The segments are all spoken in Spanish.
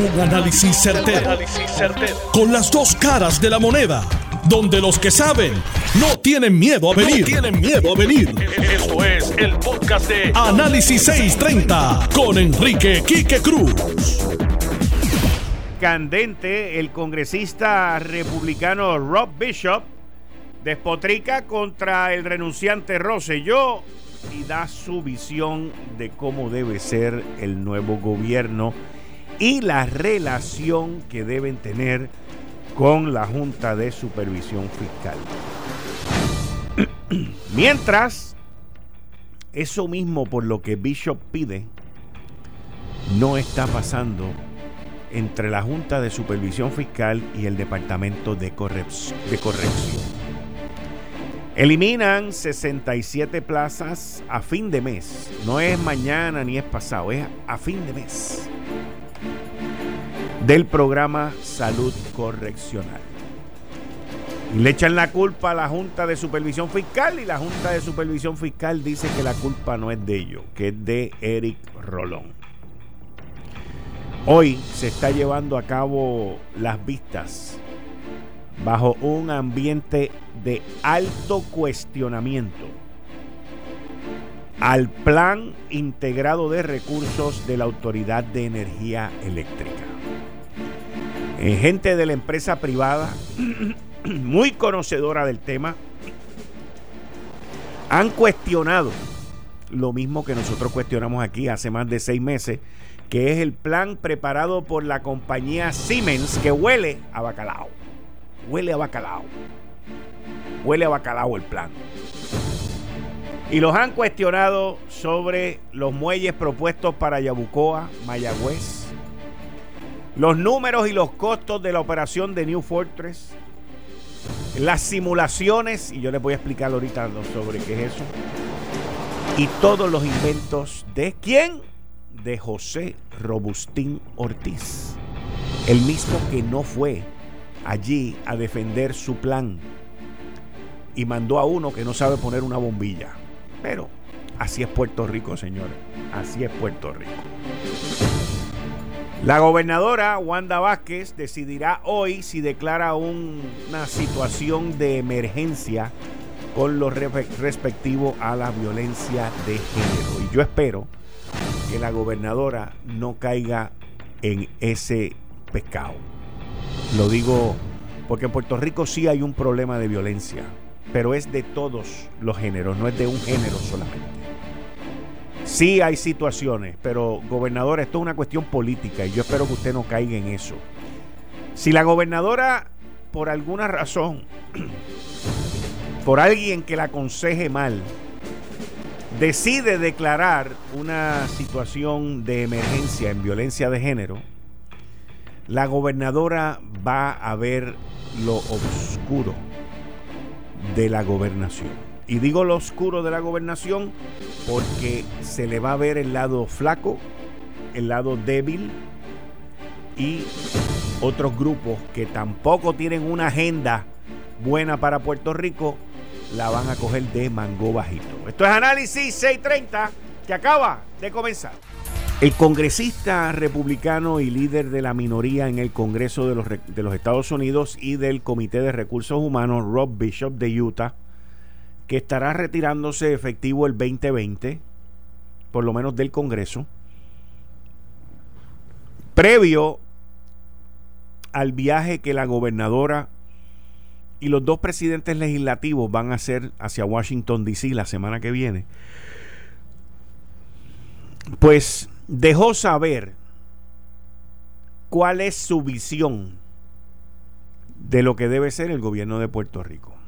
Un análisis certero, Con las dos caras de la moneda. Donde los que saben no tienen miedo a venir. tienen miedo a venir. Esto es el podcast de Análisis 630 con Enrique Quique Cruz. Candente, el congresista republicano Rob Bishop despotrica contra el renunciante Rosselló y da su visión de cómo debe ser el nuevo gobierno y la relación que deben tener con la Junta de Supervisión Fiscal. Mientras, eso mismo por lo que Bishop pide, no está pasando entre la Junta de Supervisión Fiscal y el Departamento de, Corrección. Eliminan 67 plazas a fin de mes. No es mañana ni es pasado, es a fin de mes. Del programa Salud Correccional. Y le echan la culpa a la Junta de Supervisión Fiscal y la Junta de Supervisión Fiscal dice que la culpa no es de ellos, que es de Eric Rolón. Hoy se está llevando a cabo las vistas bajo un ambiente de alto cuestionamiento al plan integrado de recursos de la Autoridad de Energía Eléctrica. Eh, gente de la empresa privada, muy conocedora del tema, han cuestionado lo mismo que nosotros cuestionamos aquí hace más de seis meses, que es el plan preparado por la compañía Siemens que huele a bacalao. Huele a bacalao. Huele a bacalao el plan. Y los han cuestionado sobre los muelles propuestos para Yabucoa, Mayagüez, los números y los costos de la operación de New Fortress, las simulaciones, y yo les voy a explicar ahorita sobre qué es eso, y todos los inventos de quién? De José Robustín Ortiz, el mismo que no fue allí a defender su plan y mandó a uno que no sabe poner una bombilla. Pero así es Puerto Rico, señores. Así es Puerto Rico. La gobernadora Wanda Vázquez decidirá hoy si declara una situación de emergencia con lo respectivo a la violencia de género. Y yo espero que la gobernadora no caiga en ese pescado. Lo digo porque en Puerto Rico sí hay un problema de violencia, pero es de todos los géneros, no es de un género solamente. Sí hay situaciones, pero gobernadora, esto es una cuestión política y yo espero que usted no caiga en eso. Si la gobernadora, por alguna razón, por alguien que la aconseje mal, decide declarar una situación de emergencia en violencia de género, la gobernadora va a ver lo oscuro de la gobernación. Y digo lo oscuro de la gobernación porque se le va a ver el lado flaco, el lado débil y otros grupos que tampoco tienen una agenda buena para Puerto Rico, la van a coger de mango bajito. Esto es Análisis 630 que acaba de comenzar. El congresista republicano y líder de la minoría en el Congreso de los, de los, Estados Unidos y del Comité de Recursos Humanos, Rob Bishop de Utah, que estará retirándose efectivo el 2020, por lo menos del Congreso, previo al viaje que la gobernadora y los dos presidentes legislativos van a hacer hacia Washington, D.C. la semana que viene, pues dejó saber cuál es su visión de lo que debe ser el gobierno de Puerto Rico.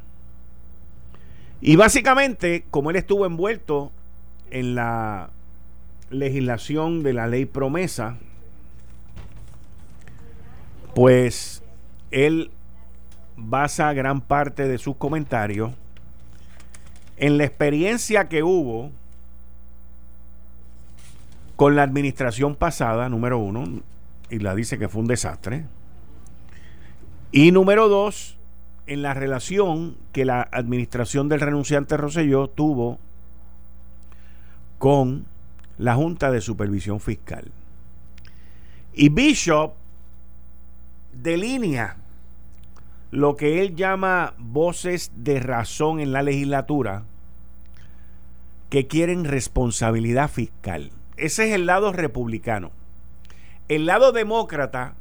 Y básicamente, como él estuvo envuelto en la legislación de la ley promesa, pues él basa gran parte de sus comentarios en la experiencia que hubo con la administración pasada, número uno, y la dice que fue un desastre. Y número dos, en la relación que la administración del renunciante Roselló tuvo con la Junta de Supervisión Fiscal. Y Bishop delinea lo que él llama voces de razón en la legislatura que quieren responsabilidad fiscal. Ese es el lado republicano. El lado demócrata,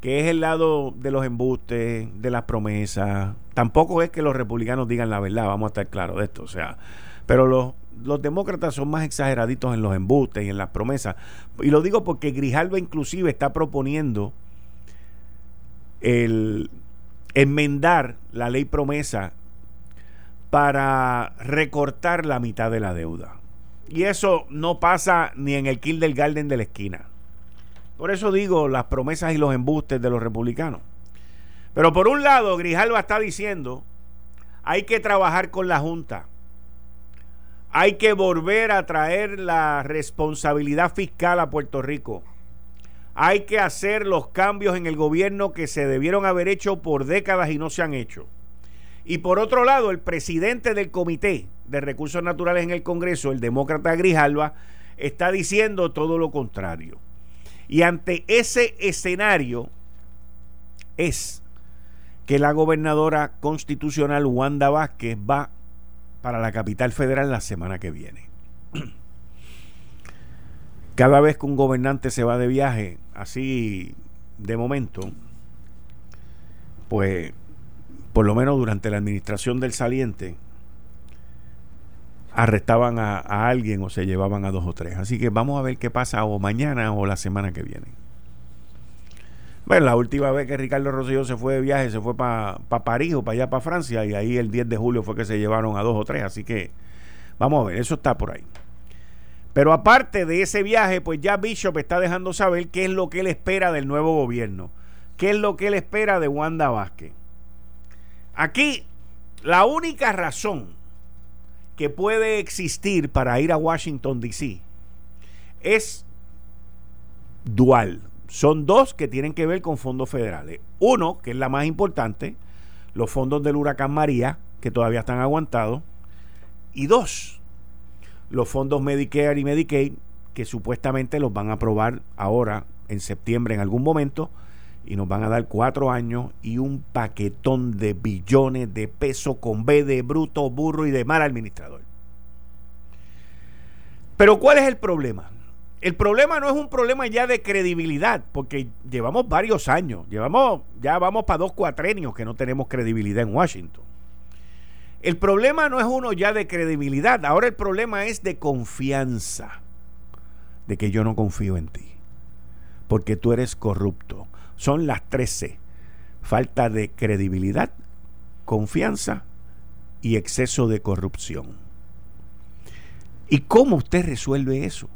que es el lado de los embustes, de las promesas, tampoco es que los republicanos digan la verdad, vamos a estar claros de esto. O sea, pero los, demócratas son más exageraditos en los embustes y en las promesas. Y lo digo porque Grijalva inclusive está proponiendo el enmendar la ley promesa para recortar la mitad de la deuda. Y eso no pasa ni en el kill del Garden de la esquina. Por eso digo las promesas y los embustes de los republicanos. Pero por un lado, Grijalva está diciendo, hay que trabajar con la Junta. Hay que volver a traer la responsabilidad fiscal a Puerto Rico. Hay que hacer los cambios en el gobierno que se debieron haber hecho por décadas y no se han hecho. Y por otro lado, el presidente del Comité de Recursos Naturales en el Congreso, el demócrata Grijalva, está diciendo todo lo contrario. Y ante ese escenario es que la gobernadora constitucional Wanda Vázquez va para la capital federal la semana que viene. Cada vez que un gobernante se va de viaje, así de momento, pues por lo menos durante la administración del saliente, arrestaban a, alguien o se llevaban a dos o tres. Así que vamos a ver qué pasa o mañana o la semana que viene. Bueno, la última vez que Ricardo Rosselló se fue de viaje, se fue para París o para allá, para Francia, y ahí el 10 de julio fue que se llevaron a dos o tres. Así que vamos a ver, eso está por ahí. Pero aparte de ese viaje, pues ya Bishop está dejando saber qué es lo que él espera del nuevo gobierno, qué es lo que él espera de Wanda Vázquez. Aquí, la única razón que puede existir para ir a Washington, D.C. es dual. Son dos que tienen que ver con fondos federales. Uno, que es la más importante, los fondos del huracán María, que todavía están aguantados. Y dos, los fondos Medicare y Medicaid, que supuestamente los van a aprobar ahora en septiembre en algún momento, y nos van a dar cuatro años y un paquetón de billones de pesos con B de bruto, burro y de mal administrador. Pero ¿cuál es el problema? El problema no es un problema ya de credibilidad, porque llevamos varios años, llevamos, ya vamos para dos cuatrenios que no tenemos credibilidad en Washington. El problema no es uno ya de credibilidad, ahora el problema es de confianza, de que yo no confío en ti, porque tú eres corrupto. Son las 13. Falta de credibilidad, confianza y exceso de corrupción. ¿Y cómo usted resuelve eso?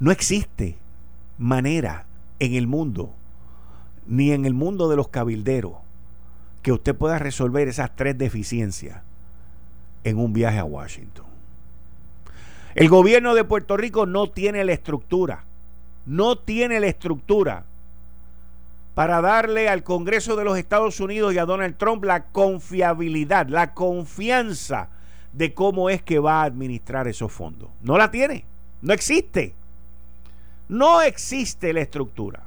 No existe manera en el mundo, ni en el mundo de los cabilderos, que usted pueda resolver esas tres deficiencias en un viaje a Washington. El gobierno de Puerto Rico no tiene la estructura, no tiene la estructura para darle al Congreso de los Estados Unidos y a Donald Trump la confiabilidad, la confianza de cómo es que va a administrar esos fondos. No la tiene, no existe. No existe la estructura.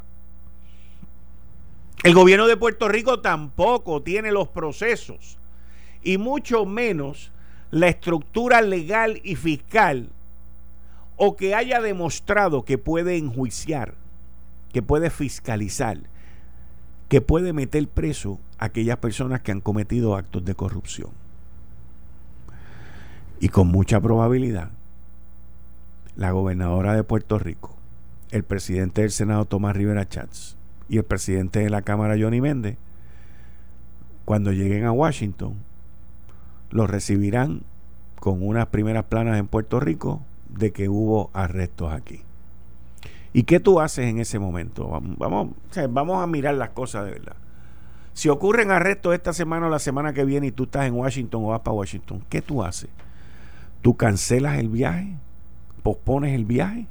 El gobierno de Puerto Rico tampoco tiene los procesos y mucho menos la estructura legal y fiscal o que haya demostrado que puede enjuiciar, que puede fiscalizar, que puede meter preso a aquellas personas que han cometido actos de corrupción. Y con mucha probabilidad, la gobernadora de Puerto Rico, el presidente del Senado Tomás Rivera Chats, y el presidente de la Cámara, Johnny Méndez, cuando lleguen a Washington, los recibirán con unas primeras planas en Puerto Rico de que hubo arrestos aquí. ¿Y qué tú haces en ese momento? Vamos, a mirar las cosas de verdad. Si ocurren arrestos esta semana o la semana que viene y tú estás en Washington o vas para Washington, ¿qué tú haces? ¿Tú cancelas el viaje? ¿Pospones el viaje?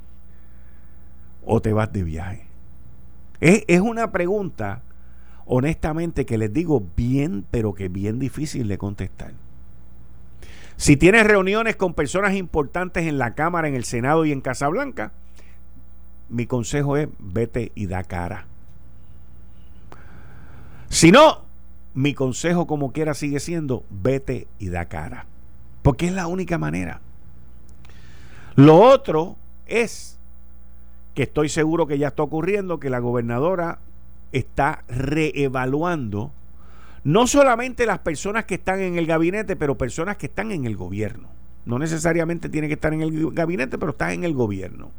¿O te vas de viaje? Es, una pregunta, honestamente, que les digo bien, pero que bien difícil de contestar. Si tienes reuniones con personas importantes en la Cámara, en el Senado y en Casablanca, mi consejo es vete y da cara. Si no, mi consejo como quiera sigue siendo, vete y da cara. Porque es la única manera. Lo otro es que estoy seguro que ya está ocurriendo, que la gobernadora está reevaluando no solamente las personas que están en el gabinete, pero personas que están en el gobierno. No necesariamente tiene que estar en el gabinete, pero está en el gobierno.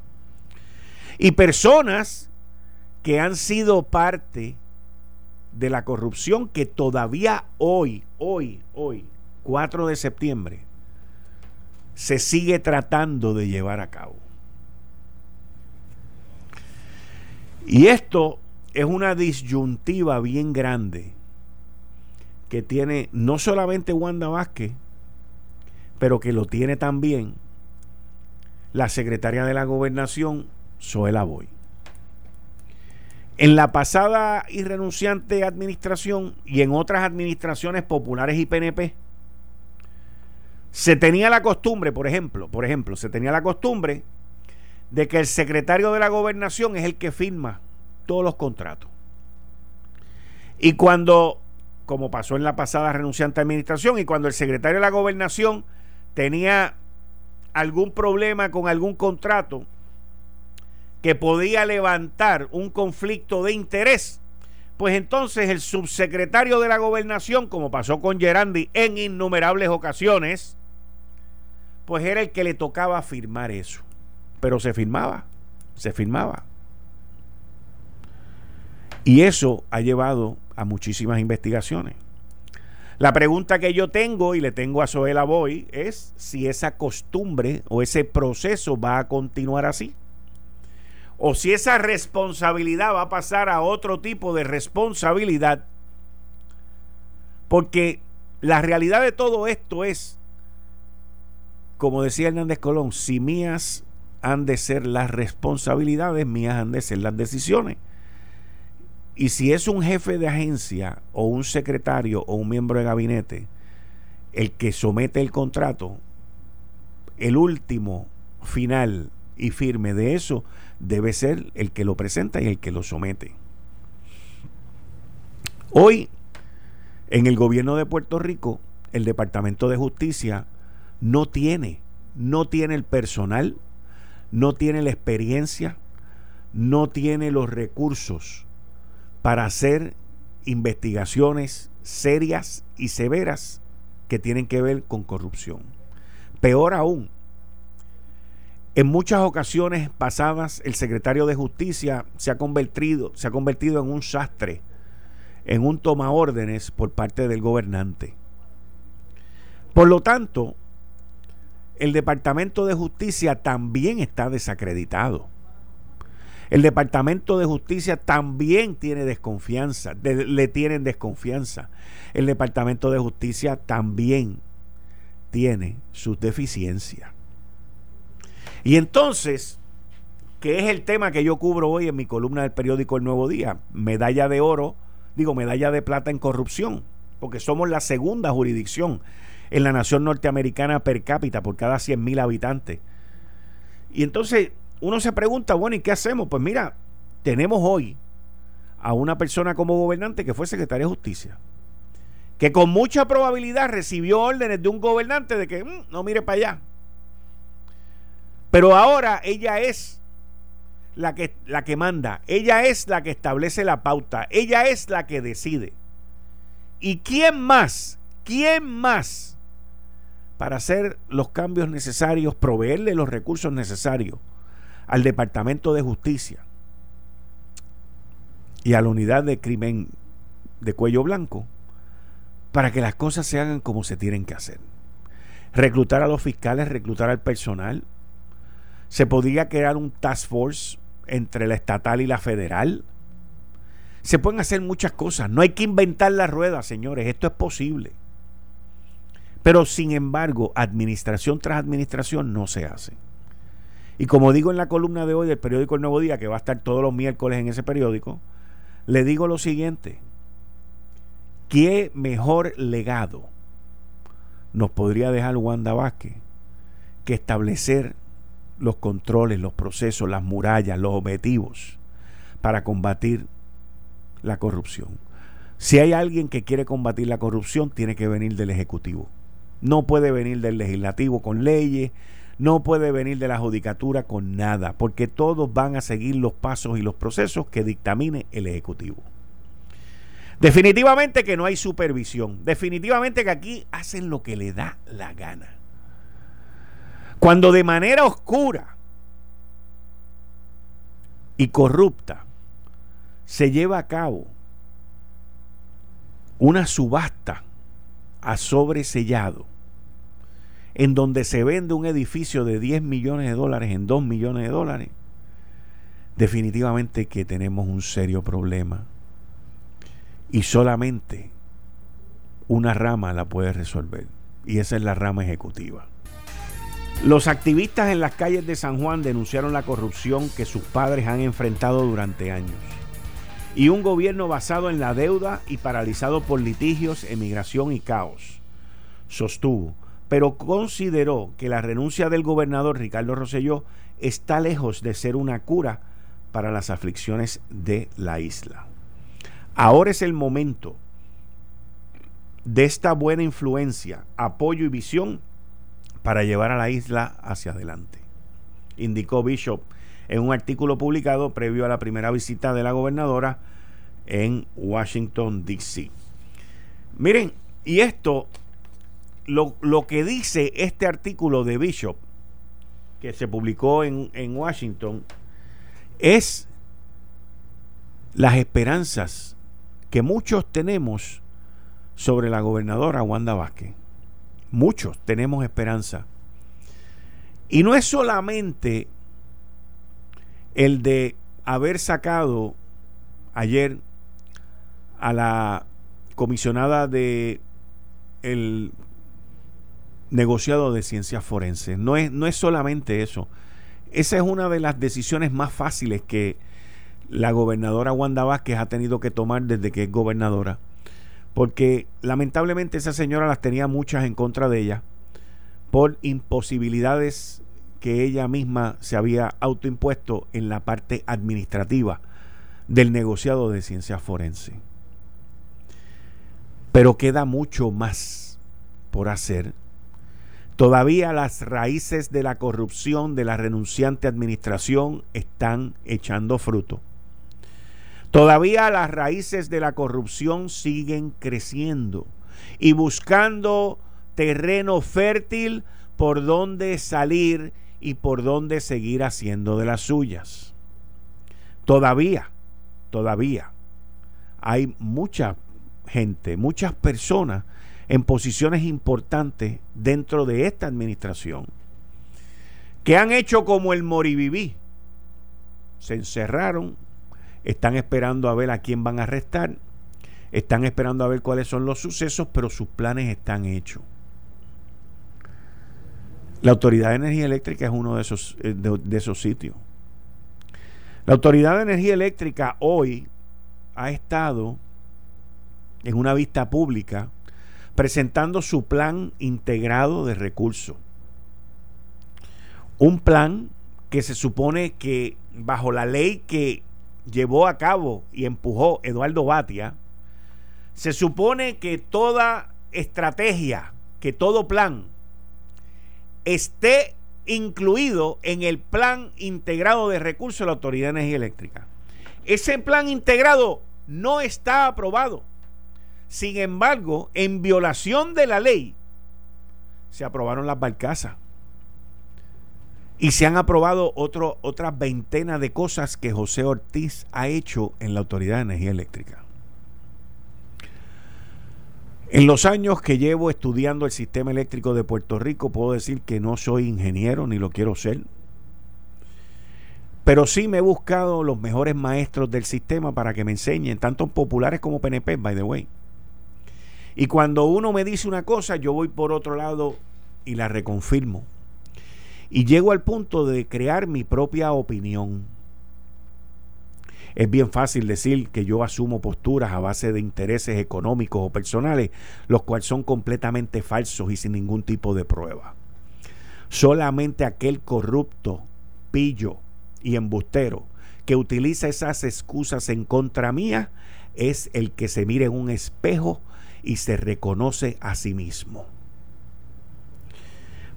Y personas que han sido parte de la corrupción que todavía hoy, hoy, hoy, 4 de septiembre, se sigue tratando de llevar a cabo. Y esto es una disyuntiva bien grande que tiene no solamente Wanda Vázquez, pero que lo tiene también la secretaria de la gobernación, Zoela Boy. En la pasada y renunciante administración y en otras administraciones populares y PNP, se tenía la costumbre, por ejemplo, por ejemplo, se tenía la costumbre de que el secretario de la gobernación es el que firma todos los contratos. Y cuando, como pasó en la pasada renunciante administración, y cuando el secretario de la gobernación tenía algún problema con algún contrato que podía levantar un conflicto de interés, pues entonces el subsecretario de la gobernación, como pasó con Gerandi en innumerables ocasiones, pues era el que le tocaba firmar eso. Pero se firmaba, se firmaba. Y eso ha llevado a muchísimas investigaciones. La pregunta que yo tengo y le tengo a Zoela Boy es si esa costumbre o ese proceso va a continuar así. O si esa responsabilidad va a pasar a otro tipo de responsabilidad. Porque la realidad de todo esto es, como decía Hernández Colón, si mías han de ser las responsabilidades, mías han de ser las decisiones. Y si es un jefe de agencia o un secretario o un miembro de gabinete el que somete el contrato, el último final y firme de eso debe ser el que lo presenta y el que lo somete. Hoy, en el gobierno de Puerto Rico, el Departamento de Justicia no tiene, no tiene el personal, no tiene la experiencia, no tiene los recursos para hacer investigaciones serias y severas que tienen que ver con corrupción. Peor aún, en muchas ocasiones pasadas el secretario de Justicia se ha convertido, se ha convertido en un sastre, en un toma órdenes por parte del gobernante. Por lo tanto, el Departamento de Justicia también está desacreditado. El Departamento de Justicia también tiene desconfianza, le tienen desconfianza. El Departamento de Justicia también tiene sus deficiencias. Y entonces, ¿qué es el tema que yo cubro hoy en mi columna del periódico El Nuevo Día? Medalla de oro, digo, medalla de plata en corrupción, porque somos la segunda jurisdicción en la nación norteamericana per cápita por cada 100 mil habitantes. Y entonces uno se pregunta, bueno, ¿y qué hacemos? Pues mira, tenemos hoy a una persona como gobernante que fue secretaria de justicia, que con mucha probabilidad recibió órdenes de un gobernante de que mm, no mire para allá. Pero ahora ella es la que, la que manda, ella es la que establece la pauta, ella es la que decide. ¿Y quién más? ¿Quién más para hacer los cambios necesarios, proveerle los recursos necesarios? al Departamento de Justicia y a la unidad de crimen de cuello blanco para que las cosas se hagan como se tienen que hacer. Reclutar a los fiscales, reclutar al personal. Se podría crear un task force entre la estatal y la federal. Se pueden hacer muchas cosas. No hay que inventar la rueda, señores. Esto es posible. Pero sin embargo, administración tras administración no se hace. Y como digo en la columna de hoy del periódico El Nuevo Día, que va a estar todos los miércoles en ese periódico, le digo lo siguiente. ¿Qué mejor legado nos podría dejar Wanda Vázquez que establecer los controles, los procesos, las murallas, los objetivos para combatir la corrupción? Si hay alguien que quiere combatir la corrupción, tiene que venir del Ejecutivo. No puede venir del Legislativo con leyes, no puede venir de la Judicatura con nada, porque todos van a seguir los pasos y los procesos que dictamine el Ejecutivo. Definitivamente que no hay supervisión. Definitivamente que aquí hacen lo que le da la gana. Cuando de manera oscura y corrupta se lleva a cabo una subasta a sobresellado en donde se vende un edificio de 10 millones de dólares en 2 millones de dólares, definitivamente que tenemos un serio problema. Y solamente una rama la puede resolver. Y esa es la rama ejecutiva. Los activistas en las calles de San Juan denunciaron la corrupción que sus padres han enfrentado durante años. Y un gobierno basado en la deuda y paralizado por litigios, emigración y caos. Sostuvo pero consideró que la renuncia del gobernador Ricardo Rosselló está lejos de ser una cura para las aflicciones de la isla. Ahora es el momento de esta buena influencia, apoyo y visión para llevar a la isla hacia adelante, indicó Bishop en un artículo publicado previo a la primera visita de la gobernadora en Washington, D.C. Miren, y esto lo, que dice este artículo de Bishop, que se publicó en, en Washington, es las esperanzas que muchos tenemos sobre la gobernadora Wanda Vázquez. Muchos tenemos esperanza. Y no es solamente el de haber sacado ayer a la comisionada de el negociado de ciencias forenses. No es, no es solamente eso. Esa es una de las decisiones más fáciles que la gobernadora Wanda Vázquez ha tenido que tomar desde que es gobernadora. Porque lamentablemente esa señora las tenía muchas en contra de ella por imposibilidades que ella misma se había autoimpuesto en la parte administrativa del negociado de ciencias forenses. Pero queda mucho más por hacer Todavía las raíces de la corrupción de la renunciante administración están echando fruto. Todavía las raíces de la corrupción siguen creciendo y buscando terreno fértil por donde salir y por donde seguir haciendo de las suyas. Todavía, todavía hay mucha gente, muchas personas en posiciones importantes dentro de esta administración, que han hecho como el moriviví. Se encerraron, están esperando a ver a quién van a arrestar, están esperando a ver cuáles son los sucesos, pero sus planes están hechos. La Autoridad de Energía Eléctrica es uno de esos, eh, de esos sitios. La Autoridad de Energía Eléctrica hoy ha estado en una vista pública presentando su plan integrado de recursos. Un plan que se supone que bajo la ley que llevó a cabo y empujó Eduardo Batia, se supone que toda estrategia, que todo plan esté incluido en el plan integrado de recursos de la Autoridad de Energía Eléctrica. Ese plan integrado no está aprobado. Sin embargo, en violación de la ley, se aprobaron las barcazas. Y se han aprobado otras veintenas de cosas que José Ortiz ha hecho en la Autoridad de Energía Eléctrica. En los años que llevo estudiando el sistema eléctrico de Puerto Rico, puedo decir que no soy ingeniero ni lo quiero ser. Pero sí me he buscado los mejores maestros del sistema para que me enseñen, tanto populares como PNP, by the way. Y cuando uno me dice una cosa, yo voy por otro lado y la reconfirmo. Y llego al punto de crear mi propia opinión. Es bien fácil decir que yo asumo posturas a base de intereses económicos o personales, los cuales son completamente falsos y sin ningún tipo de prueba. Solamente aquel corrupto, pillo y embustero que utiliza esas excusas en contra mía es el que se mire en un espejo y se reconoce a sí mismo.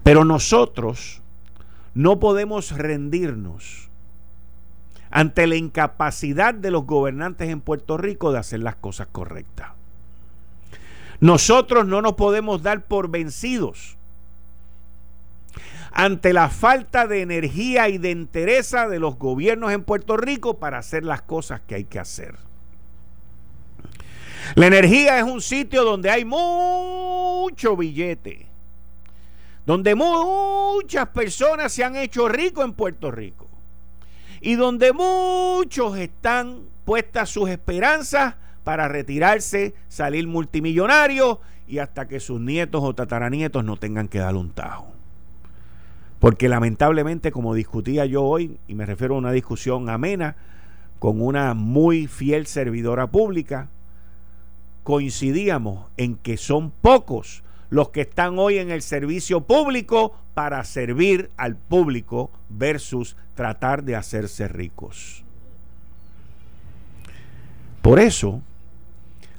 Pero nosotros no podemos rendirnos ante la incapacidad de los gobernantes en Puerto Rico de hacer las cosas correctas. Nosotros no nos podemos dar por vencidos ante la falta de energía y de entereza de los gobiernos en Puerto Rico para hacer las cosas que hay que hacer. La energía es un sitio donde hay mucho billete, donde muchas personas se han hecho ricos en Puerto Rico y donde muchos están puestas sus esperanzas para retirarse, salir multimillonarios y hasta que sus nietos o tataranietos no tengan que dar un tajo. Porque lamentablemente, como discutía yo hoy, y me refiero a una discusión amena con una muy fiel servidora pública, coincidíamos en que son pocos los que están hoy en el servicio público para servir al público versus tratar de hacerse ricos. Por eso,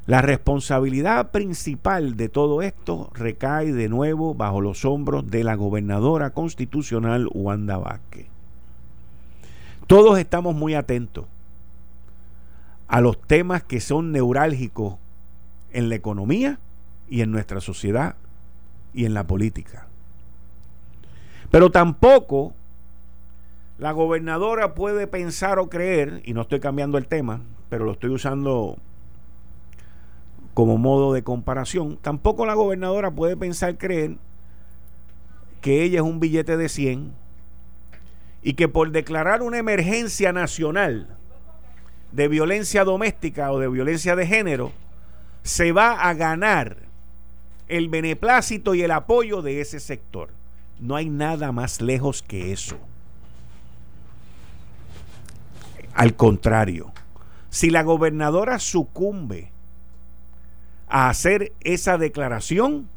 la responsabilidad principal de todo esto recae de nuevo bajo los hombros de la gobernadora constitucional Wanda Vázquez. Todos estamos muy atentos a los temas que son neurálgicos en la economía y en nuestra sociedad y en la política. Pero tampoco la gobernadora puede pensar o creer, y no estoy cambiando el tema, pero lo estoy usando como modo de comparación, tampoco la gobernadora puede pensar creer que ella es un billete de 100 y que por declarar una emergencia nacional de violencia doméstica o de violencia de género, se va a ganar el beneplácito y el apoyo de ese sector. No hay nada más lejos que eso. Al contrario, si la gobernadora sucumbe a hacer esa declaración,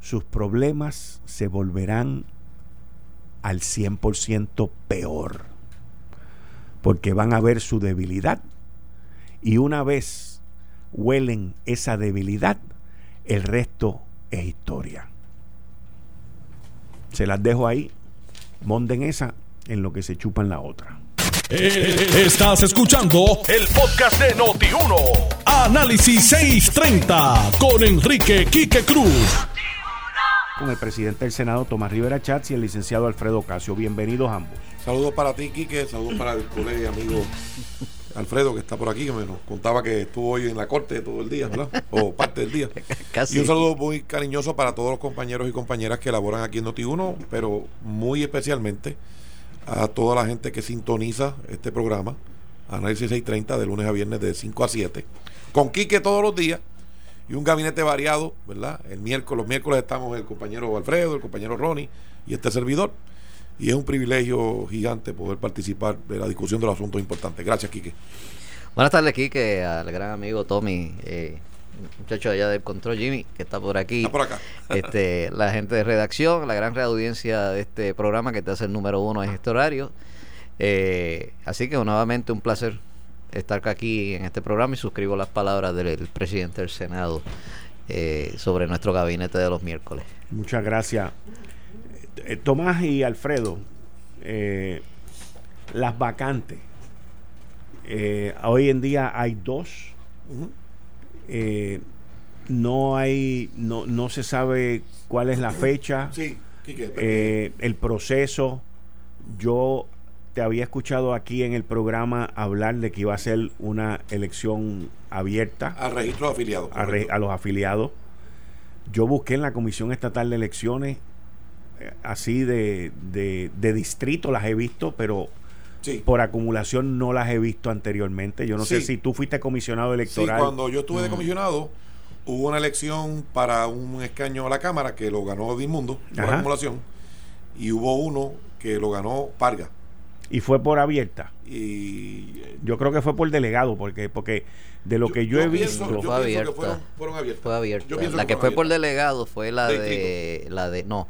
sus problemas se volverán al 100% peor. Porque van a ver su debilidad y una vez huelen esa debilidad, el resto es historia. Se las dejo ahí, monden esa en lo que se chupan la otra. Eh, estás escuchando el podcast de Noti1. Análisis 630 con Enrique Quique Cruz. Con el presidente del Senado, Tomás Rivera Chats, y el licenciado Alfredo Casio. Bienvenidos ambos. Saludos para ti, Quique. Saludos para el colega y amigo Alfredo, que está por aquí, que me contaba que estuvo hoy en la corte todo el día, ¿verdad? O parte del día. Y un saludo muy cariñoso para todos los compañeros y compañeras que laboran aquí en Noti1, pero muy especialmente a toda la gente que sintoniza este programa, Análisis 630, de lunes a viernes de 5 a 7, con Quique todos los días y un gabinete variado, ¿verdad? El miércoles, los miércoles estamos el compañero Alfredo, el compañero Ronnie y este servidor. Y es un privilegio gigante poder participar de la discusión de los asuntos importantes. Gracias, Quique. Buenas tardes, Quique, al gran amigo Tommy. Eh, muchacho allá del control, Jimmy, que está por aquí. Está por acá. este, la gente de redacción, la gran reaudiencia de este programa que te hace el número uno en este horario. Eh, así que nuevamente un placer estar aquí en este programa y suscribo las palabras del, presidente del Senado eh, sobre nuestro gabinete de los miércoles. Muchas gracias. Eh, Tomás y Alfredo, las vacantes. hoy en día hay dos. Eh, no hay, no, no se sabe cuál es la fecha, sí, eh, el proceso. Yo te había escuchado aquí en el programa hablar de que iba a ser una elección abierta. Al registro de afiliados. A, los afiliados. Yo busqué en la Comisión Estatal de Elecciones, eh, así de, de, de distrito las he visto, pero por acumulación no las he visto anteriormente. Yo no sé si tú fuiste comisionado electoral. Sí, cuando yo estuve de comisionado, hubo una elección para un escaño a la Cámara que lo ganó Dimundo por acumulación, y hubo uno que lo ganó Parga. Y fue por abierta. Y yo creo que fue por delegado, porque porque de lo que yo, he visto fue abierta. Fue abierta. La que fue por delegado fue la de, la de no,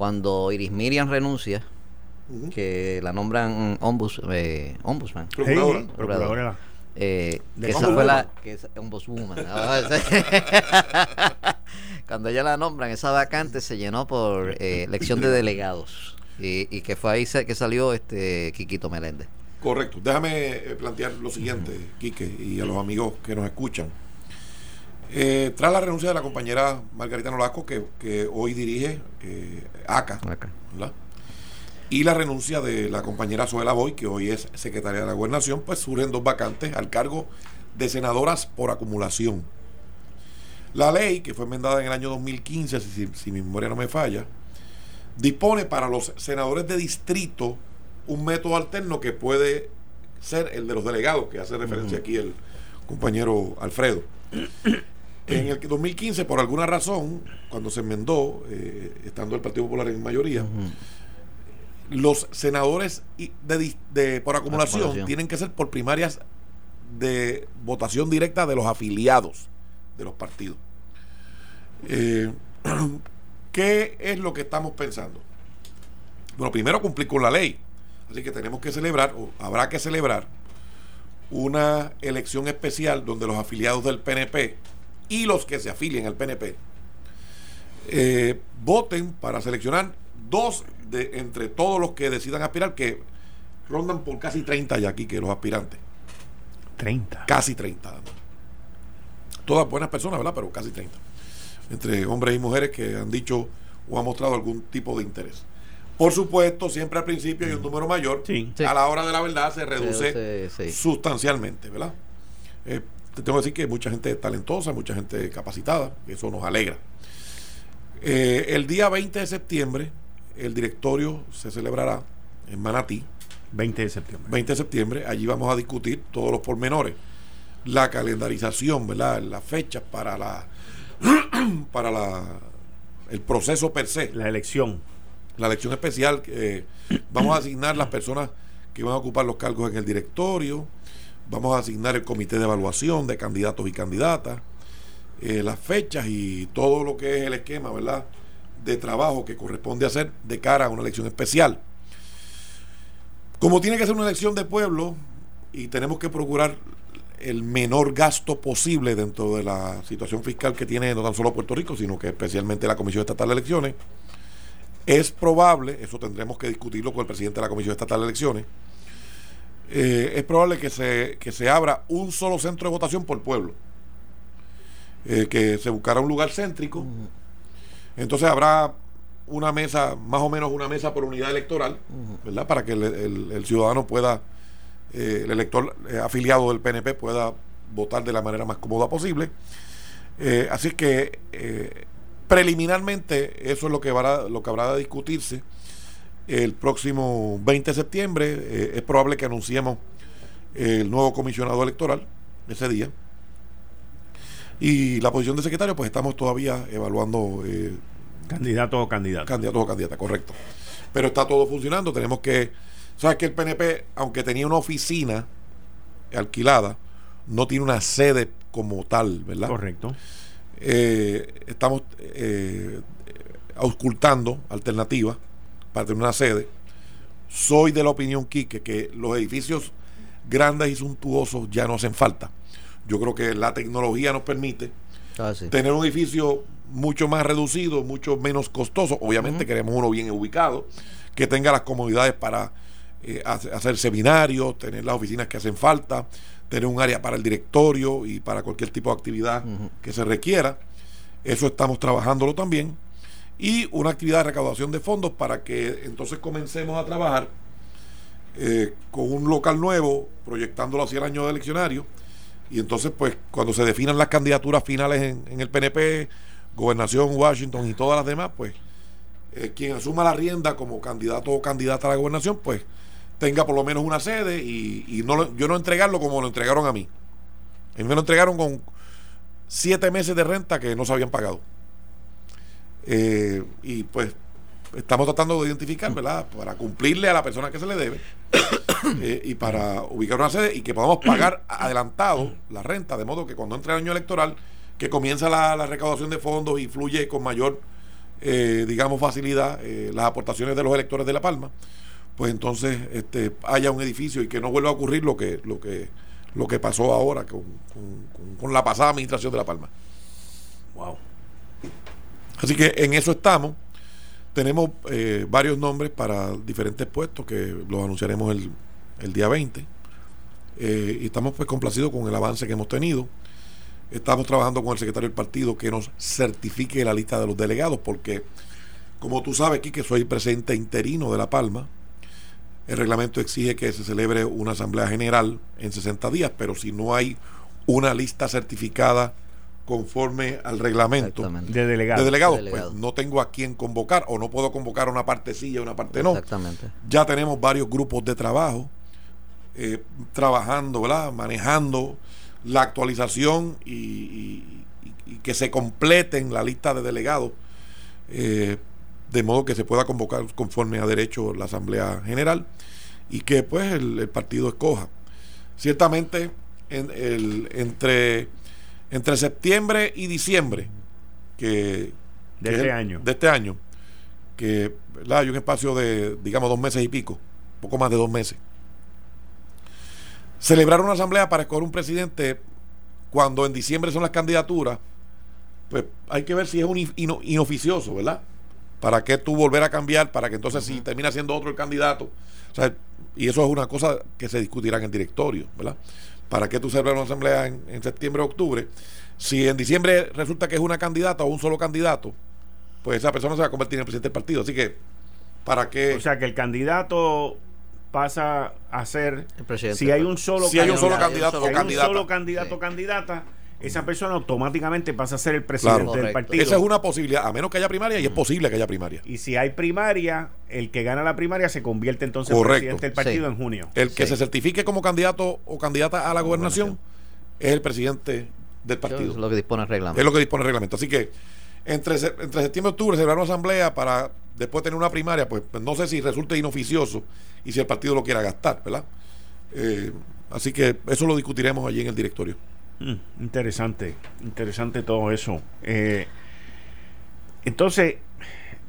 cuando Iris Miriam renuncia que la nombran ombus, eh, ombudsman. Procuradora. Eh, que esa fue la. Que Cuando ella la nombran, esa vacante se llenó por eh, elección de delegados. Y, que fue ahí que salió este Quiquito Meléndez. Correcto. Déjame eh, plantear lo siguiente, Quique, y a los amigos que nos escuchan. Eh, tras la renuncia de la compañera Margarita Nolasco, que, que hoy dirige eh, ACA, y la renuncia de la compañera Suela Boy, que hoy es secretaria de la Gobernación, pues surgen dos vacantes al cargo de senadoras por acumulación. La ley, que fue enmendada en el año 2015, si, si mi memoria no me falla, dispone para los senadores de distrito un método alterno que puede ser el de los delegados, que hace referencia aquí el compañero Alfredo. En el 2015, por alguna razón, cuando se enmendó, eh, estando el Partido Popular en mayoría, los senadores de, por acumulación, tienen que ser por primarias de votación directa de los afiliados de los partidos. Eh, ¿Qué es lo que estamos pensando? Bueno, primero cumplir con la ley. Así que tenemos que celebrar, o habrá que celebrar, una elección especial donde los afiliados del PNP y los que se afilien al PNP eh, voten para seleccionar dos de entre todos los que decidan aspirar, que rondan por casi 30 ya aquí, que los aspirantes. 30. Casi 30. Todas buenas personas, ¿verdad? Pero casi 30. Entre hombres y mujeres que han dicho o han mostrado algún tipo de interés. Por supuesto, siempre al principio hay un número mayor. A la hora de la verdad se reduce, sustancialmente, ¿verdad? Eh, te tengo que decir que mucha gente talentosa, mucha gente capacitada, eso nos alegra. Eh, el día 20 de septiembre, el directorio se celebrará en Manatí. 20 de septiembre. 20 de septiembre, allí vamos a discutir todos los pormenores. La calendarización, ¿verdad? Las fechas para la para la el proceso per se. La elección la elección especial, eh, vamos a asignar las personas que van a ocupar los cargos en el directorio, vamos a asignar el comité de evaluación de candidatos y candidatas, eh, las fechas y todo lo que es el esquema, ¿verdad? De trabajo que corresponde hacer de cara a una elección especial. Como tiene que ser una elección de pueblo y tenemos que procurar el menor gasto posible dentro de la situación fiscal que tiene no tan solo Puerto Rico, sino que especialmente la Comisión Estatal de Elecciones, es probable, eso tendremos que discutirlo con el presidente de la Comisión Estatal de Elecciones, eh, es probable que se, que se abra un solo centro de votación por pueblo. Eh, que se buscará un lugar céntrico. Entonces habrá una mesa, más o menos una mesa por unidad electoral, ¿verdad? Para que el, ciudadano pueda, eh, el elector afiliado del PNP pueda votar de la manera más cómoda posible. así que preliminarmente eso es lo que, habrá, lo que habrá de discutirse el próximo 20 de septiembre. Eh, es probable que anunciemos el nuevo comisionado electoral ese día. Y la posición de secretario, pues estamos todavía evaluando. Eh, candidato o candidata. Candidato o candidata, correcto. Pero está todo funcionando. Tenemos que. Sabes que el PNP, aunque tenía una oficina alquilada, no tiene una sede como tal, ¿verdad? Correcto. Eh, estamos eh, auscultando alternativas para tener una sede. Soy de la opinión, Quique, que los edificios grandes y suntuosos ya no hacen falta. Yo creo que la tecnología nos permite ah, tener un edificio mucho más reducido, mucho menos costoso. Obviamente queremos uno bien ubicado, que tenga las comodidades para eh, hacer seminarios, tener las oficinas que hacen falta, tener un área para el directorio y para cualquier tipo de actividad que se requiera. Eso estamos trabajándolo también. Y una actividad de recaudación de fondos para que entonces comencemos a trabajar eh, con un local nuevo, proyectándolo hacia el año de eleccionario. Y entonces, pues, cuando se definan las candidaturas finales en, el PNP, Gobernación, Washington y todas las demás, pues, eh, quien asuma la rienda como candidato o candidata a la gobernación, pues, tenga por lo menos una sede y, no yo no entregarlo como lo entregaron a mí. A mí me lo entregaron con siete meses de renta que no se habían pagado. Eh, y pues estamos tratando de identificar, ¿verdad? Para cumplirle a la persona que se le debe eh, y para ubicar una sede y que podamos pagar adelantado la renta, de modo que cuando entre el año electoral, que comienza la, recaudación de fondos y fluye con mayor, eh, digamos, facilidad las aportaciones de los electores de La Palma, pues entonces este, haya un edificio y que no vuelva a ocurrir lo que, lo que, lo que pasó ahora con, con la pasada administración de La Palma. Wow. Así que en eso estamos. Tenemos eh, varios nombres para diferentes puestos que los anunciaremos el, día 20. Eh, y estamos pues complacidos con el avance que hemos tenido. Estamos trabajando con el secretario del partido que nos certifique la lista de los delegados, porque como tú sabes aquí que soy presidente interino de La Palma, el reglamento exige que se celebre una asamblea general en 60 días, pero si no hay una lista certificada conforme al reglamento de delegados, delegado, pues no tengo a quién convocar o no puedo convocar una parte sí y una parte no. Exactamente. Ya tenemos varios grupos de trabajo eh, trabajando, ¿verdad? manejando la actualización y, que se completen la lista de delegados eh, de modo que se pueda convocar conforme a derecho la Asamblea General y que pues el, partido escoja. Ciertamente en, el, entre entre septiembre y diciembre que, de este año. de este año que hay un espacio de digamos dos meses y pico poco más de dos meses. Celebrar una asamblea para escoger un presidente cuando en diciembre son las candidaturas pues hay que ver si es un inoficioso verdad para qué tú volver a cambiar para que entonces si termina siendo otro el candidato y eso es una cosa que se discutirá en el directorio verdad ¿Para qué tú celebras una asamblea en, septiembre o octubre? Si en diciembre resulta que es una candidata o un solo candidato, pues esa persona se va a convertir en el presidente del partido. Así que, ¿para qué? O sea, que el candidato pasa a ser, si hay un solo, si hay un solo candidato, o hay un solo candidato o candidata, esa persona automáticamente pasa a ser el presidente del partido. Esa es una posibilidad, a menos que haya primaria, y es posible que haya primaria. Y si hay primaria, el que gana la primaria se convierte entonces en presidente del partido en junio. El que se certifique como candidato o candidata a la gobernación es el presidente del partido. Es lo que dispone el reglamento. Es lo que dispone el reglamento. Así que entre, entre septiembre y octubre se una asamblea para después tener una primaria, pues, pues, no sé si resulte inoficioso y si el partido lo quiera gastar, ¿verdad? Eh, así que eso lo discutiremos allí en el directorio. Mm, interesante, interesante todo eso. Eh, entonces,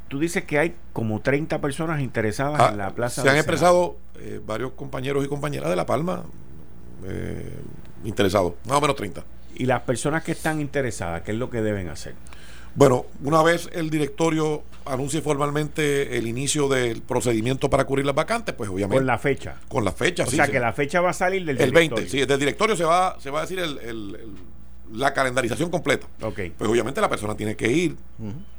tú dices que hay como 30 personas interesadas ah, en la plaza. Se han expresado eh, varios compañeros y compañeras de La Palma eh, interesados, más o menos 30. ¿Y las personas que están interesadas, qué es lo que deben hacer? Bueno, una vez el directorio anuncie formalmente el inicio del procedimiento para cubrir las vacantes, pues obviamente. Con la fecha. Con la fecha, sí. O sea, que la fecha va a salir del el directorio. 20, sí, del directorio se va, se va a decir el, la calendarización completa. Ok. Pues obviamente la persona tiene que ir,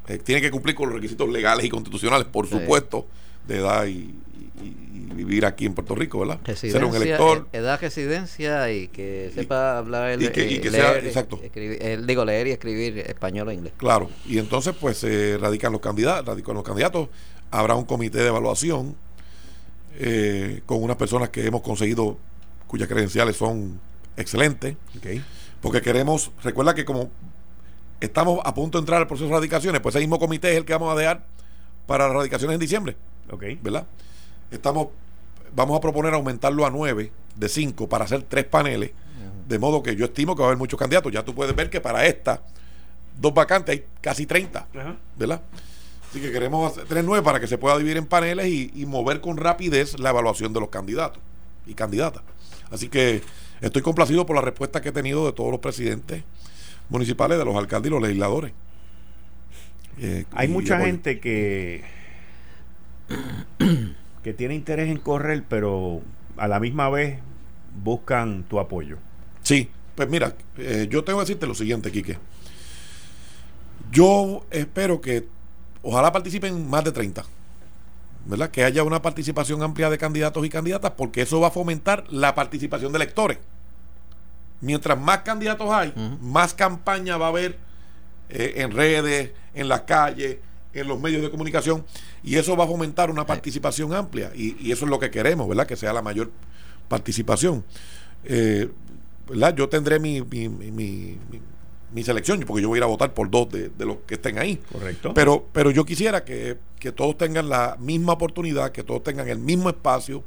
eh, tiene que cumplir con los requisitos legales y constitucionales, por supuesto, de edad y, vivir aquí en Puerto Rico, ¿verdad? Ser un elector. E-, edad, residencia y que sepa hablar el, y que, y que sea, exacto. digo, leer y escribir español o inglés. Claro, y entonces pues se radican los candidatos, radican los candidatos, habrá un comité de evaluación eh, con unas personas que hemos conseguido cuyas credenciales son excelentes. Porque queremos, recuerda que como estamos a punto de entrar al proceso de radicaciones, pues ese mismo comité es el que vamos a dejar para las radicaciones en diciembre. ¿Verdad? Estamos, vamos a proponer aumentarlo a nueve de cinco para hacer tres paneles, de modo que yo estimo que va a haber muchos candidatos. Ya tú puedes ver que para esta dos vacantes hay casi 30, ¿verdad? Así que queremos tener nueve para que se pueda dividir en paneles y, mover con rapidez la evaluación de los candidatos y candidatas. Así que estoy complacido por la respuesta que he tenido de todos los presidentes municipales, de los alcaldes y los legisladores. Eh, hay mucha gente que que tiene interés en correr, pero a la misma vez buscan tu apoyo. Sí, pues mira, eh, yo tengo que decirte lo siguiente, Quique. Yo espero que ojalá participen más de 30. ¿Verdad? Que haya una participación amplia de candidatos y candidatas, porque eso va a fomentar la participación de electores. Mientras más candidatos hay, más campaña va a haber eh, en redes, en las calles, en los medios de comunicación y eso va a fomentar una participación amplia y, eso es lo que queremos, ¿verdad? Que sea la mayor participación. Eh, ¿verdad? Yo tendré mi, mi, mi, mi, selección, porque yo voy a ir a votar por dos de, los que estén ahí. Correcto. Pero, pero yo quisiera que, que todos tengan la misma oportunidad, que todos tengan el mismo espacio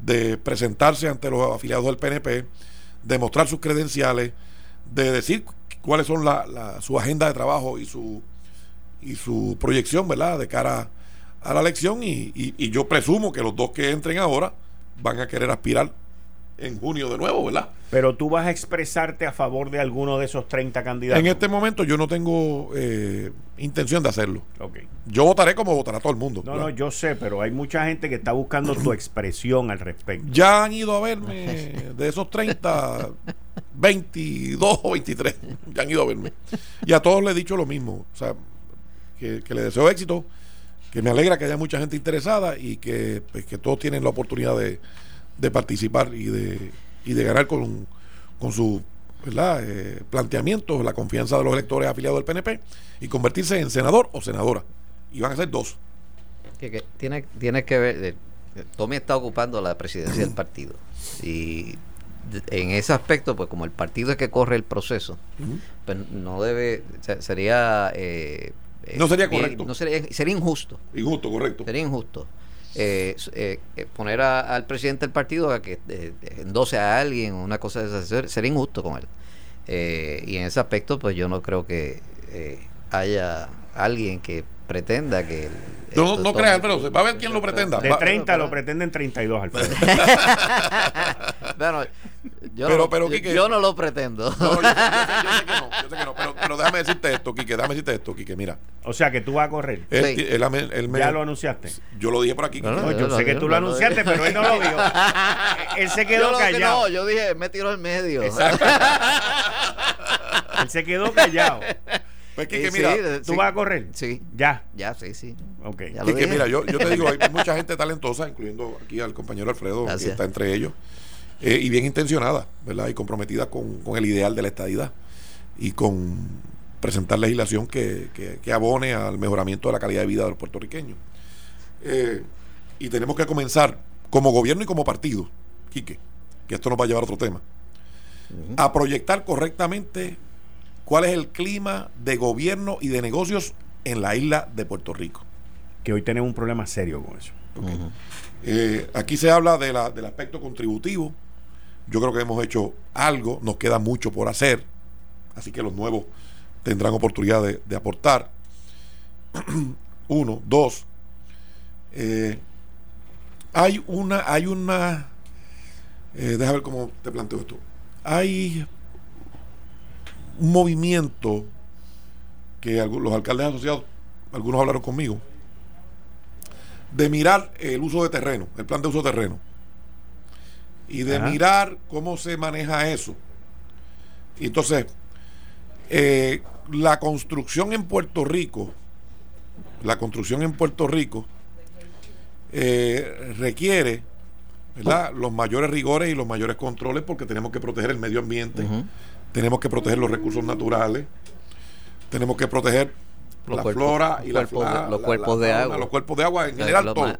de presentarse ante los afiliados del PNP, de mostrar sus credenciales, de decir cuáles son la, su agenda de trabajo y su y su proyección, ¿verdad?, de cara a la elección y, y, yo presumo que los dos que entren ahora van a querer aspirar en junio de nuevo, ¿verdad? Pero tú vas a expresarte a favor de alguno de esos 30 candidatos. En este momento yo no tengo eh, intención de hacerlo. Okay. Yo votaré como votará todo el mundo. No, no, yo sé, pero hay mucha gente que está buscando tu expresión al respecto. Ya han ido a verme de esos 30, 22 o 23. Ya han ido a verme. Y a todos les he dicho lo mismo. O sea, que, que les deseo éxito, que me alegra que haya mucha gente interesada y que, pues, que todos tienen la oportunidad de de participar y de, y de ganar con, con su ¿verdad? Eh, planteamientos, la confianza de los electores afiliados del PNP y convertirse en senador o senadora. Y van a ser dos. Que, tiene, tiene que ver, eh, Tommy está ocupando la presidencia del partido. Y en ese aspecto, pues como el partido es que corre el proceso, pues no debe, sería... Eh, no sería correcto. No sería, sería injusto. Injusto, correcto. Sería injusto eh, eh, eh, poner al presidente del partido a que endose a alguien una cosa de esa sería injusto con él. y en ese aspecto, pues yo no creo que haya alguien que pretenda que... no, no creas, pero va a ver quién lo pretenda. De 30 lo pretenden 32, Alfredo. bueno, yo, pero, no, pero, yo, no lo pretendo. yo, sé, que no, yo sé que no, pero, pero, déjame decirte esto, Quique, déjame decirte esto, Quique, mira. O sea, que tú vas a correr. ya lo anunciaste. Yo lo dije por aquí. No, yo, sé que tú lo anunciaste, pero él no lo dijo. él se quedó callado. No, yo dije, me tiró en medio. él se quedó callado. Pues que, mira, ¿tú vas a correr? Sí. Ya. Ya, sí, sí. Ok. que mira, yo, yo te digo, hay mucha gente talentosa, incluyendo aquí al compañero Alfredo, que está entre ellos, eh, y bien intencionada, ¿verdad? Y comprometida con, el ideal de la estadidad y con presentar legislación que, que, abone al mejoramiento de la calidad de vida de los puertorriqueños. Eh, y tenemos que comenzar, como gobierno y como partido, Quique, que esto nos va a llevar a otro tema, a proyectar correctamente cuál es el clima de gobierno y de negocios en la isla de Puerto Rico. Que hoy tenemos un problema serio con eso. Eh, aquí se habla de la, del aspecto contributivo. Yo creo que hemos hecho algo, nos queda mucho por hacer, así que los nuevos tendrán oportunidad de, aportar. Uno, dos, eh, hay una, hay una, eh, déjame ver cómo te planteo esto. Hay un movimiento que los alcaldes asociados, algunos hablaron conmigo, de mirar el uso de terreno, el plan de uso de terreno, y de mirar cómo se maneja eso. Y entonces, eh, la construcción en Puerto Rico, la construcción en Puerto Rico eh, requiere los mayores rigores y los mayores controles porque tenemos que proteger el medio ambiente, tenemos que proteger los recursos naturales, tenemos que proteger la flora y la flora, los cuerpos de agua. Los cuerpos de agua en general, todo.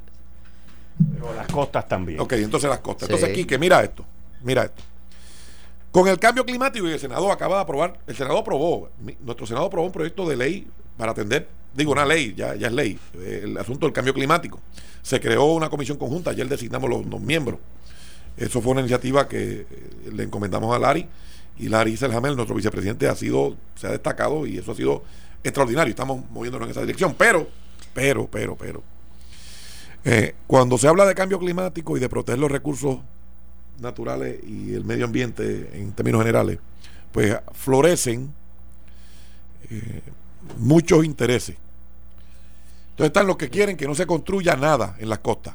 Pero las costas también. Ok, entonces las costas. Entonces, Quique, mira esto. Mira esto. Con el cambio climático y el Senado acaba de aprobar, el Senado aprobó, nuestro Senado aprobó un proyecto de ley para atender, digo una ley, ya, ya es ley, el asunto del cambio climático. Se creó una comisión conjunta, ayer designamos los, los miembros. Eso fue una iniciativa que eh, le encomendamos a Lari y Larry Selhamel, nuestro vicepresidente, ha sido, se ha destacado y eso ha sido extraordinario. Estamos moviéndonos en esa dirección. Pero, pero, pero, pero. Eh, cuando se habla de cambio climático y de proteger los recursos naturales y el medio ambiente en términos generales, pues florecen eh, muchos intereses. Entonces están los que quieren que no se construya nada en las costas.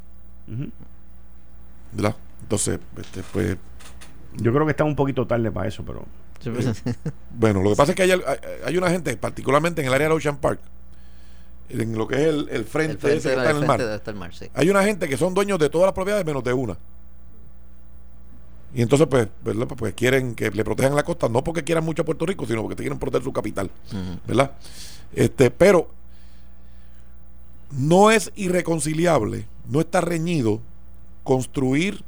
¿Verdad? Entonces, este, pues yo creo que está un poquito tarde para eso, pero. bueno, lo que pasa es que hay, hay, una gente, particularmente en el área de Ocean Park, en lo que es el, frente, ese que está en el mar. Hay una gente que son dueños de todas las propiedades menos de una. Y entonces, pues, ¿verdad? Pues, pues quieren que le protejan la costa, no porque quieran mucho a Puerto Rico, sino porque quieren proteger su capital. ¿Verdad? Este, pero no es irreconciliable, no está reñido construir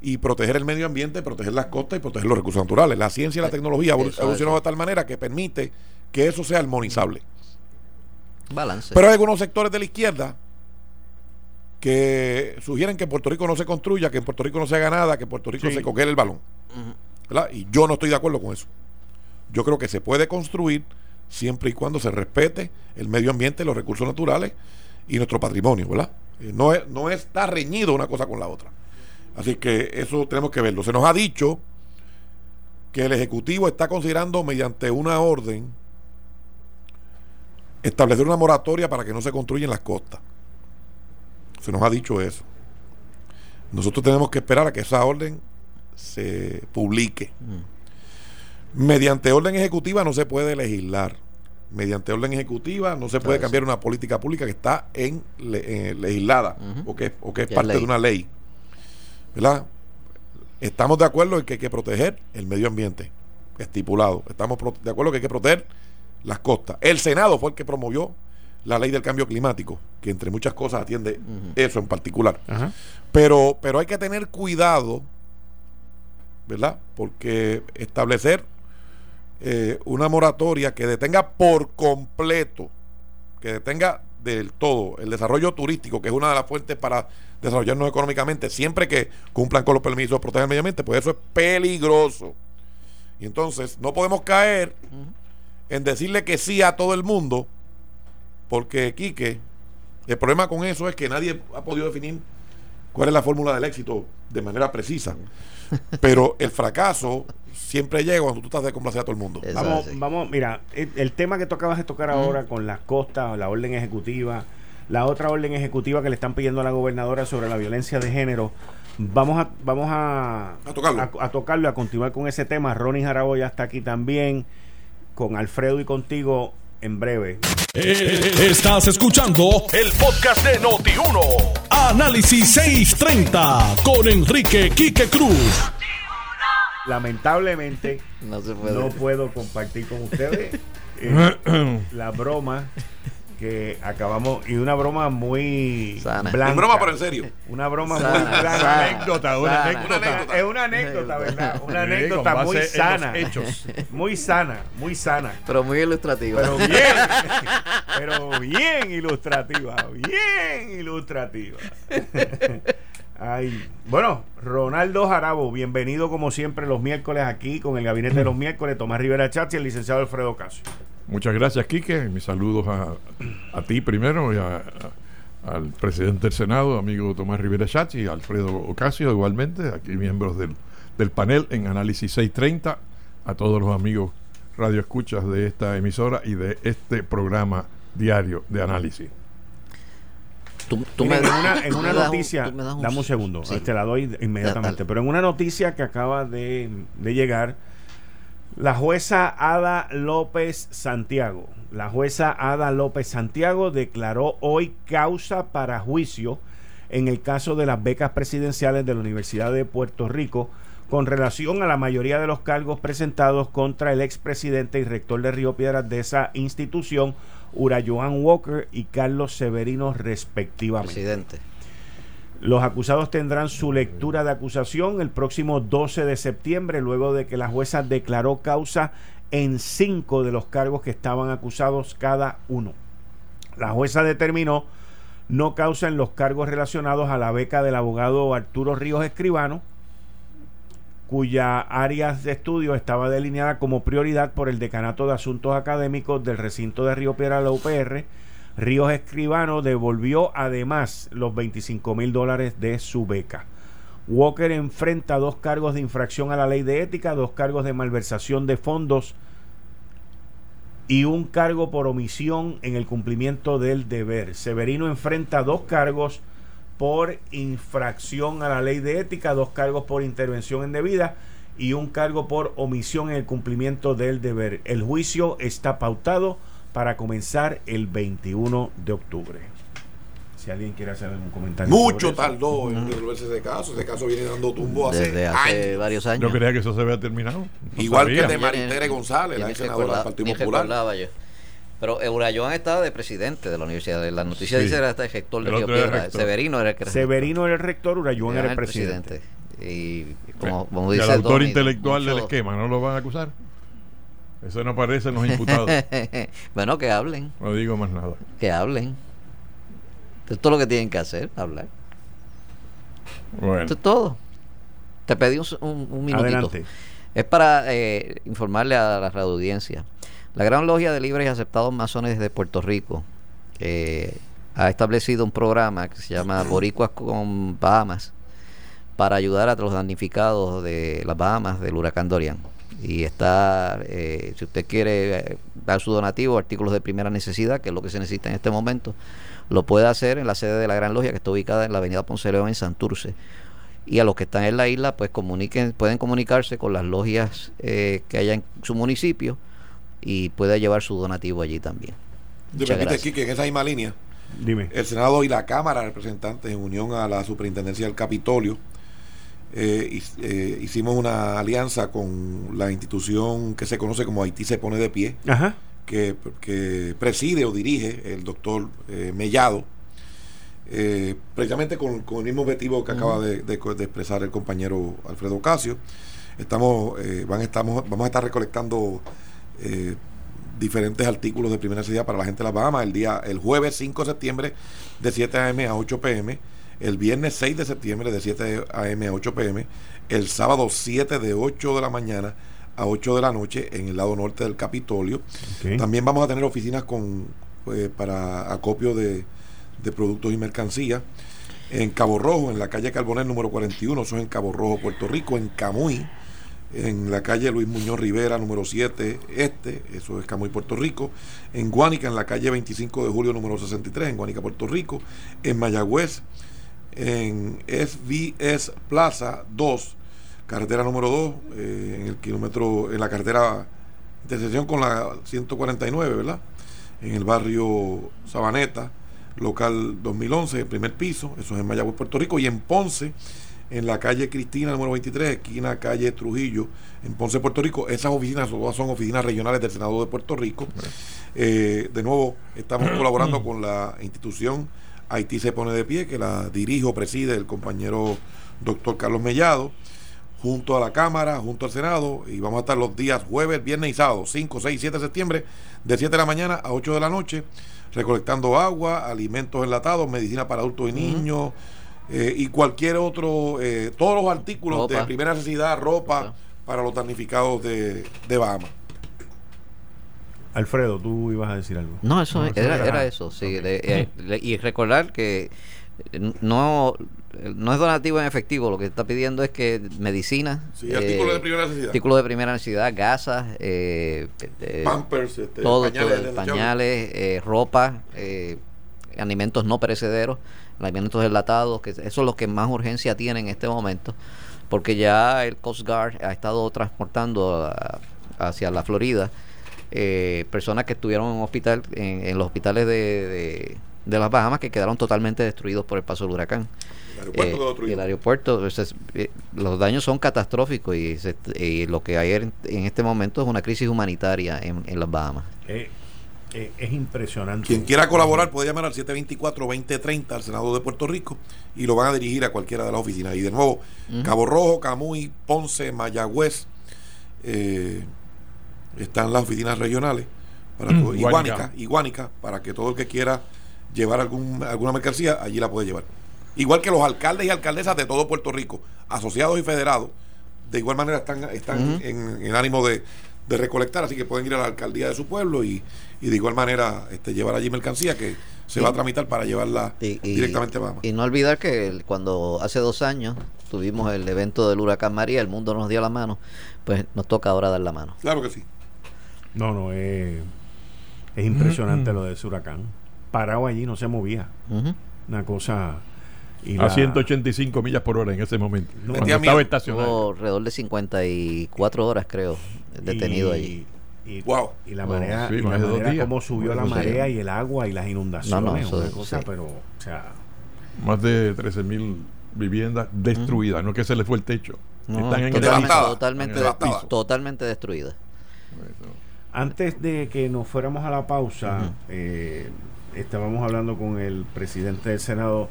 y proteger el medio ambiente, proteger las costas y proteger los recursos naturales. La ciencia y la eh, tecnología evolucionado de tal manera que permite que eso sea armonizable. Balance. Pero hay algunos sectores de la izquierda que sugieren que en Puerto Rico no se construya, que en Puerto Rico no se haga nada, que en Puerto Rico se coquele el balón. Y yo no estoy de acuerdo con eso. Yo creo que se puede construir siempre y cuando se respete el medio ambiente, los recursos naturales y nuestro patrimonio, ¿verdad? Eh, no, es, no está reñido una cosa con la otra. Así que eso tenemos que verlo. Se nos ha dicho que el Ejecutivo está considerando mediante una orden establecer una moratoria para que no se construyan las costas. Se nos ha dicho eso. Nosotros tenemos que esperar a que esa orden se publique. Mm. Mediante orden ejecutiva no se puede legislar. Mediante orden ejecutiva no se puede cambiar una política pública que está en, legislada o que, o que es parte de una ley. ¿Verdad? Estamos de acuerdo en que hay que proteger el medio ambiente estipulado. Estamos de acuerdo en que hay que proteger las costas. El Senado fue el que promovió la ley del cambio climático, que entre muchas cosas atiende eso en particular. Pero, pero hay que tener cuidado, ¿verdad? Porque establecer eh, una moratoria que detenga por completo, que detenga del todo el desarrollo turístico, que es una de las fuentes para desarrollarnos económicamente, siempre que cumplan con los permisos de proteger el medio ambiente, pues eso es peligroso. Y entonces no podemos caer en decirle que sí a todo el mundo, porque Quique, el problema con eso es que nadie ha podido definir cuál es la fórmula del éxito de manera precisa. Pero el fracaso siempre llega cuando tú estás de complacer a todo el mundo. vamos, vamos, mira, el, tema que tú acabas de tocar ahora con las costas, la orden ejecutiva, la otra orden ejecutiva que le están pidiendo a la gobernadora sobre la violencia de género, vamos a, vamos a, a tocarlo. A, tocarlo, a continuar con ese tema. Ronnie Jarabo ya está aquí también, con Alfredo y contigo en breve. Eh, estás escuchando el podcast de Noti1. Análisis 630 con Enrique Quique Cruz. Lamentablemente no, puedo compartir con ustedes eh, la broma que acabamos y una broma muy blanca. Una broma pero en serio. Una broma muy blanca. anécdota, una anécdota. Es una anécdota, ¿verdad? Una anécdota muy sana. Hechos. Muy sana, muy sana. Pero muy ilustrativa. Pero bien. pero bien ilustrativa, bien ilustrativa. Ay, bueno, Ronaldo Jarabo, bienvenido como siempre los miércoles aquí con el gabinete de los miércoles, Tomás Rivera Chachi y el licenciado Alfredo Casio. Muchas gracias, Quique. Mis saludos a, ti primero y al presidente del Senado, amigo Tomás Rivera Chachi, y Alfredo Ocasio, igualmente, aquí miembros del, del panel en Análisis 630, a todos los amigos radioescuchas de esta emisora y de este programa diario de análisis. En una, noticia, dame un segundo, te la doy inmediatamente, pero en una noticia que acaba de, de llegar, la jueza Ada López Santiago. La jueza Ada López Santiago declaró hoy causa para juicio en el caso de las becas presidenciales de la Universidad de Puerto Rico con relación a la mayoría de los cargos presentados contra el expresidente y rector de Río Piedras de esa institución, Ura Joan Walker y Carlos Severino respectivamente. Presidente. Los acusados tendrán su lectura de acusación el próximo 12 de septiembre, luego de que la jueza declaró causa en cinco de los cargos que estaban acusados cada uno. La jueza determinó no causa en los cargos relacionados a la beca del abogado Arturo Ríos Escribano, cuya área de estudio estaba delineada como prioridad por el Decanato de Asuntos Académicos del recinto de Río Piedra, la UPR, Ríos Escribano devolvió además los 25 mil dólares de su beca. Walker enfrenta dos cargos de infracción a la ley de ética, dos cargos de malversación de fondos y un cargo por omisión en el cumplimiento del deber. Severino enfrenta dos cargos por infracción a la ley de ética, dos cargos por intervención indebida y un cargo por omisión en el cumplimiento del deber. El juicio está pautado para comenzar el 21 de octubre. Si alguien quiere hacer un comentario. Mucho tardó en resolverse ese caso. Ese caso viene dando tumbo hace, Desde hace varios años. Yo creía que eso se había terminado. Igual que el de Maritere González, la senadora del Partido Popular. Pero Eurayoan estaba de presidente de la universidad. La noticia dice que era el rector de Río Piedra. Severino era el rector. Severino era el rector, Urayoan era el presidente. Y como, dice el autor intelectual del esquema, ¿no lo van a acusar? Eso no aparece en los imputados. bueno, que hablen. No digo más nada. Que hablen. Esto es todo lo que tienen que hacer, hablar. Bueno. Esto es todo. Te pedí un, un, minutito. Adelante. Es para eh, informarle a la radio audiencia. La Gran Logia de Libres y Aceptados Masones de Puerto Rico ha establecido un programa que se llama Boricuas con Bahamas para ayudar a los damnificados de las Bahamas del huracán Dorian. Y está, eh, si usted quiere eh, dar su donativo, artículos de primera necesidad, que es lo que se necesita en este momento, lo puede hacer en la sede de la Gran Logia, que está ubicada en la avenida Ponce León en Santurce. Y a los que están en la isla, pues comuniquen, pueden comunicarse con las logias eh, que haya en su municipio y puede llevar su donativo allí también. aquí que en esa misma línea, Dime. el Senado y la Cámara de Representantes, en unión a la Superintendencia del Capitolio, eh, eh, hicimos una alianza con la institución que se conoce como Haití se pone de pie, Que, preside o dirige el doctor eh, Mellado, precisamente con, el mismo objetivo que acaba de, expresar el compañero Alfredo Ocasio. Estamos, van, estamos, vamos a estar recolectando diferentes artículos de primera necesidad para la gente de las Bahamas el día el jueves 5 de septiembre de 7 a.m. a 8 p.m el viernes 6 de septiembre de 7 a.m. a 8 p.m., el sábado 7 de 8 de la mañana a 8 de la noche en el lado norte del Capitolio. También vamos a tener oficinas con pues, para acopio de, productos y mercancías. En Cabo Rojo, en la calle Carbonel número 41, eso es en Cabo Rojo, Puerto Rico, en Camuy, en la calle Luis Muñoz Rivera, número 7, este, eso es Camuy, Puerto Rico, en Guánica, en la calle 25 de julio, número 63, en Guánica, Puerto Rico, en Mayagüez, en SBS Plaza 2, carretera número 2, eh, en el kilómetro, en la carretera intersección con la 149, ¿verdad? En el barrio Sabaneta, local 2011, el primer piso, eso es en Mayagüez, Puerto Rico, y en Ponce, en la calle Cristina número 23, esquina calle Trujillo, en Ponce, Puerto Rico. Esas oficinas todas son oficinas regionales del Senado de Puerto Rico. Eh, de nuevo, estamos colaborando con la institución Haití se pone de pie, que la dirijo, preside el compañero doctor Carlos Mellado, junto a la Cámara, junto al Senado, y vamos a estar los días jueves, viernes y sábado, 5, 6, 7 de septiembre, de 7 de la mañana a 8 de la noche, recolectando agua, alimentos enlatados, medicina para adultos y niños, eh, y cualquier otro, eh, todos los artículos de primera necesidad, ropa, para los damnificados de, de Bahamas. Alfredo, tú ibas a decir algo. No, eso era, eso, sí. Eh, y recordar que no no es donativo en efectivo, lo que está pidiendo es que medicina, sí, artículos de primera necesidad, artículos de primera necesidad, gasas, eh, eh pampers, este, pañales, pañales eh, ropa, alimentos no perecederos, alimentos enlatados, que eso es lo que más urgencia tiene en este momento, porque ya el Coast Guard ha estado transportando hacia la Florida eh, personas que estuvieron en hospital en, los hospitales de, de, las Bahamas que quedaron totalmente destruidos por el paso del huracán. El aeropuerto, eh, eh, los daños son catastróficos y, lo que hay en, este momento es una crisis humanitaria en, las Bahamas. Es impresionante. Quien quiera colaborar puede llamar al 724-2030 al Senado de Puerto Rico y lo van a dirigir a cualquiera de las oficinas. Y de nuevo, Cabo Rojo, Camuy, Ponce, Mayagüez, eh, están las oficinas regionales para mm, iguánica, para que todo el que quiera llevar algún, alguna mercancía, allí la puede llevar. Igual que los alcaldes y alcaldesas de todo Puerto Rico, asociados y federados, de igual manera están, están en, ánimo de, recolectar, así que pueden ir a la alcaldía de su pueblo y, de igual manera este, llevar allí mercancía que se va a tramitar para llevarla directamente a Bahamas. Y no olvidar que cuando hace dos años tuvimos el evento del huracán María, el mundo nos dio la mano, pues nos toca ahora dar la mano. Claro que sí. No, no, es, es impresionante lo de ese huracán. Parado allí, no se movía. Una cosa... a 185 millas por hora en ese momento. No, estaba estacionado. alrededor de 54 horas, creo, detenido allí. Y, wow. y la marea, y la manera como subió la marea y el agua y las inundaciones, una cosa, pero, o sea, más de 13 mil viviendas destruidas, no que se les fue el techo. Están en totalmente, el totalmente, totalmente destruidas. Antes de que nos fuéramos a la pausa, eh, estábamos hablando con el presidente del Senado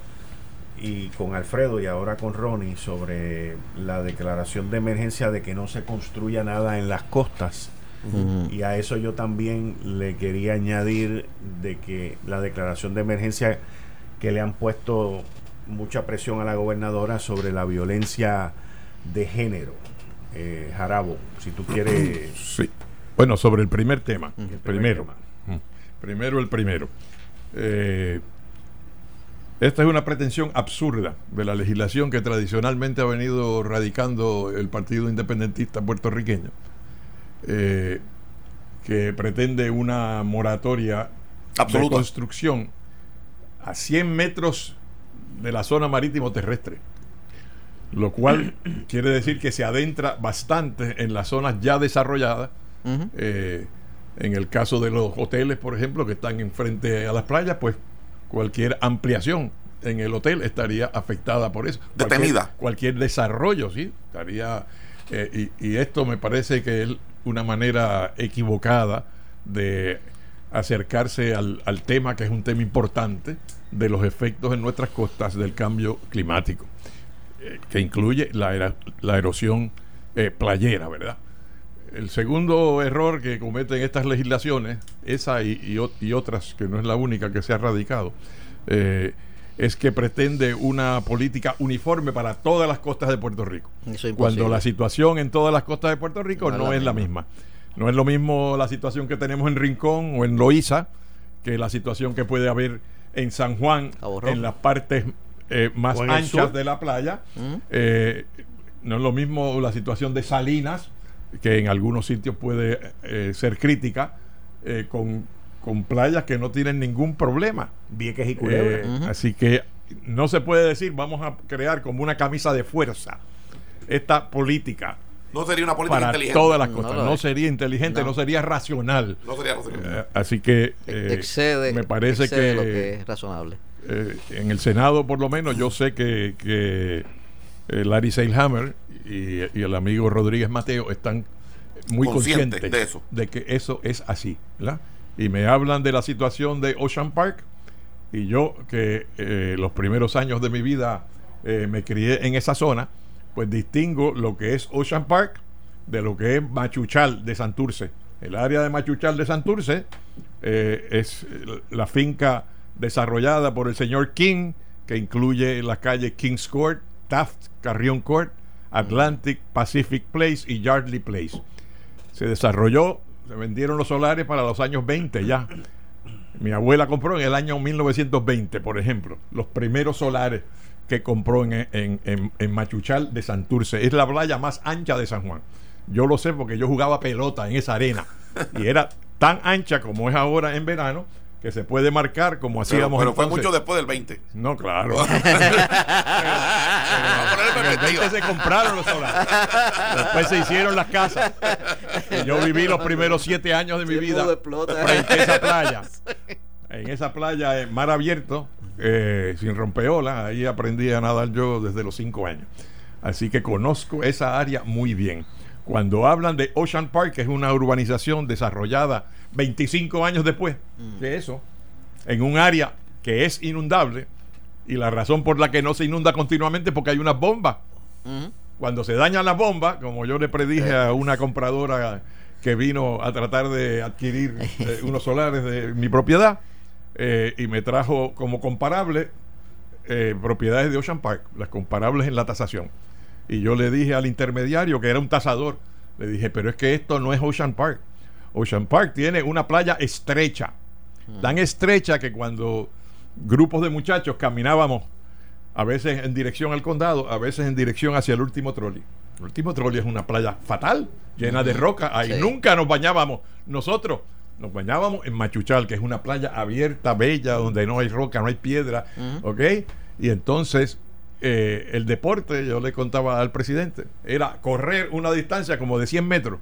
y con Alfredo y ahora con Ronnie sobre la declaración de emergencia de que no se construya nada en las costas. Y a eso yo también le quería añadir de que la declaración de emergencia que le han puesto mucha presión a la gobernadora sobre la violencia de género. Eh, Jarabo, si tú quieres... Sí. Bueno, sobre el primer tema. El primero. Primero el primero. Eh, esta es una pretensión absurda de la legislación que tradicionalmente ha venido radicando el Partido Independentista puertorriqueño, eh, que pretende una moratoria de construcción a 100 metros de la zona marítimo terrestre, lo cual quiere decir que se adentra bastante en las zonas ya desarrolladas. Eh, en el caso de los hoteles, por ejemplo, que están enfrente a las playas, pues cualquier ampliación en el hotel estaría afectada por eso. Detenida. Cualquier, desarrollo, sí, estaría... Eh, y, esto me parece que es una manera equivocada de acercarse al, tema, que es un tema importante, de los efectos en nuestras costas del cambio climático, eh, que incluye la, la erosión eh, playera, ¿verdad? El segundo error que cometen estas legislaciones, esa y, otras, que no es la única que se ha radicado, eh, es que pretende una política uniforme para todas las costas de Puerto Rico. Cuando la situación en todas las costas de Puerto Rico no, es, la, misma. No es lo mismo la situación que tenemos en Rincón o en Loíza que la situación que puede haber en San Juan, en las partes eh, más anchas de la playa. Eh, no es lo mismo la situación de Salinas que en algunos sitios puede eh, ser crítica, eh, con, playas que no tienen ningún problema. Vieques y Culebra. Eh, así que no se puede decir, vamos a crear como una camisa de fuerza esta política. No sería una política para inteligente. todas las cosas. No, sería inteligente, no, sería racional. No sería racional. así que excede, me parece que, lo que es razonable. en el Senado, por lo menos, yo sé que, que Larry Seilhammer y, el amigo Rodríguez Mateo están muy conscientes de, eso. de que eso es así. Y me hablan de la situación de Ocean Park y yo que eh, los primeros años de mi vida eh, me crié en esa zona, pues distingo lo que es Ocean Park de lo que es Machuchal de Santurce. El área de Machuchal de Santurce eh, es la finca desarrollada por el señor King, que incluye la calle Kings Court, Taft, Carrion Court, Atlantic, Pacific Place y Yardley Place. Se desarrolló, se vendieron los solares para los años 20 ya. Mi abuela compró en el año 1920, por ejemplo, los primeros solares que compró en, en, Machuchal de Santurce. Es la playa más ancha de San Juan. Yo lo sé porque yo jugaba pelota en esa arena y era tan ancha como es ahora en verano que se puede marcar como hacíamos pero, pero fue mucho después del 20 no claro. Pero, el 20 se compraron los solares. Después se hicieron las casas. Yo viví los primeros siete años de mi vida frente a esa playa. En esa playa en mar abierto eh, sin rompeolas ahí aprendí a nadar yo desde los cinco años. Así que conozco esa área muy bien. Cuando hablan de Ocean Park que es una urbanización desarrollada 25 años después de eso, en un área que es inundable, y la razón por la que no se inunda continuamente es porque hay unas bombas. Cuando se dañan las bombas, como yo le predije a una compradora que vino a tratar de adquirir eh, unos solares de mi propiedad, eh, y me trajo como comparable eh, propiedades de Ocean Park, las comparables en la tasación. Y yo le dije al intermediario, que era un tasador, le dije, pero es que esto no es Ocean Park. Ocean Park tiene una playa estrecha, mm. tan estrecha que cuando grupos de muchachos caminábamos a veces en dirección al condado, a veces en dirección hacia el último trolley. El último trolley es una playa fatal, llena de roca. Ahí nunca nos bañábamos nosotros. Nos bañábamos en Machuchal, que es una playa abierta, bella, donde no hay roca, no hay piedra. ¿Ok? Y entonces eh, el deporte, yo le contaba al presidente, era correr una distancia como de 100 metros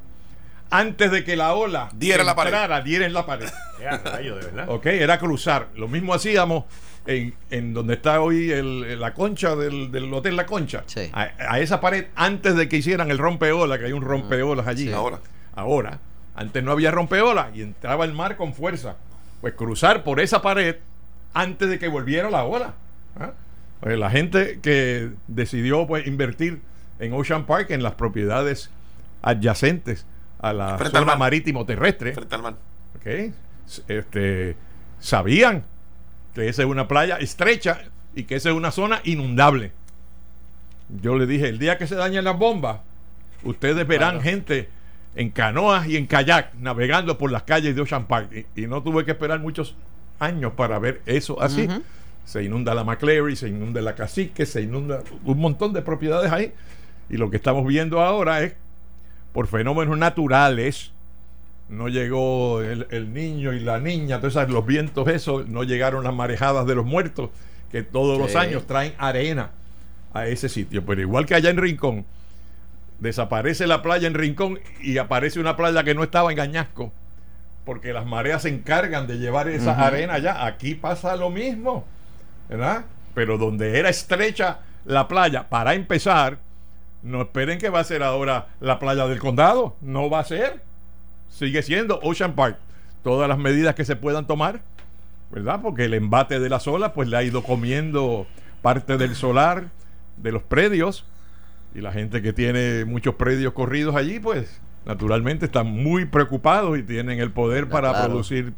antes de que la ola diera la pared. diera en la pared. Ok, era cruzar. Lo mismo hacíamos en, en donde está hoy el, la concha del, del, Hotel La Concha. A, esa pared antes de que hicieran el rompeola, que hay un rompeolas allí. Ahora. Ahora. Antes no había rompeola y entraba el mar con fuerza. Pues cruzar por esa pared antes de que volviera la ola. ¿ah? Pues la gente que decidió pues invertir en Ocean Park, en las propiedades adyacentes a la zona marítimo terrestre. Este, sabían que esa es una playa estrecha y que esa es una zona inundable. Yo le dije, el día que se dañen las bombas, ustedes verán gente en canoas y en kayak navegando por las calles de Ocean Park. Y, no tuve que esperar muchos años para ver eso así. se inunda la McCleary, se inunda la Cacique, se inunda un montón de propiedades ahí. Y lo que estamos viendo ahora es, por fenómenos naturales, no llegó el, niño y la niña, entonces los vientos eso, no llegaron las marejadas de los muertos, que todos los años traen arena a ese sitio. Pero igual que allá en Rincón, desaparece la playa en Rincón y aparece una playa que no estaba en Gañasco, porque las mareas se encargan de llevar esa arena allá. Aquí pasa lo mismo, ¿verdad? Pero donde era estrecha la playa, para empezar, no esperen que va a ser ahora la playa del condado, no va a ser. Sigue siendo Ocean Park. Todas las medidas que se puedan tomar, ¿verdad? Porque el embate de las olas pues le ha ido comiendo parte del solar de los predios y la gente que tiene muchos predios corridos allí, pues naturalmente están muy preocupados y tienen el poder para producir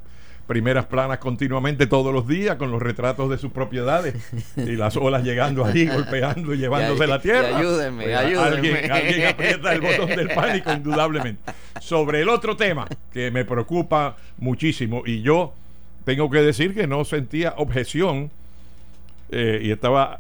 primeras planas continuamente todos los días con los retratos de sus propiedades y las olas llegando ahí, golpeando y llevándose la tierra. ayúdenme, pues, ayúdenme. Alguien, aprieta el botón del pánico, indudablemente. Sobre el otro tema que me preocupa muchísimo y yo tengo que decir que no sentía objeción eh, y estaba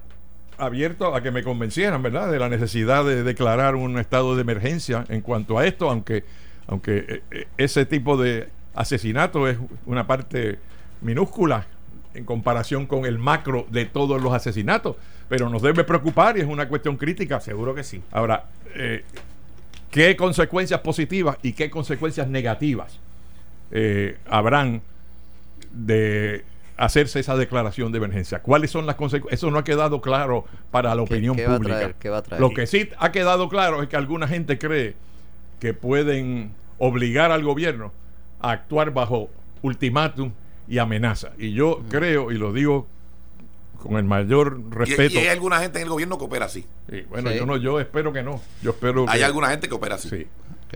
abierto a que me convencieran, ¿verdad?, de la necesidad de declarar un estado de emergencia en cuanto a esto, aunque, aunque eh, eh, ese tipo de asesinato es una parte minúscula en comparación con el macro de todos los asesinatos, pero nos debe preocupar y es una cuestión crítica. Seguro que sí. Ahora, eh, ¿qué consecuencias positivas y qué consecuencias negativas habrán de hacerse esa declaración de emergencia. ¿Cuáles son las consecuencias? Eso no ha quedado claro para la opinión pública. Lo que sí ha quedado claro es que alguna gente cree que pueden obligar al gobierno a actuar bajo ultimátum y amenaza. Y yo creo, y lo digo con el mayor respeto. ¿Y, hay alguna gente en el gobierno que opera así? bueno, yo no, yo espero que no. Yo espero Hay alguna gente que opera así. Sí.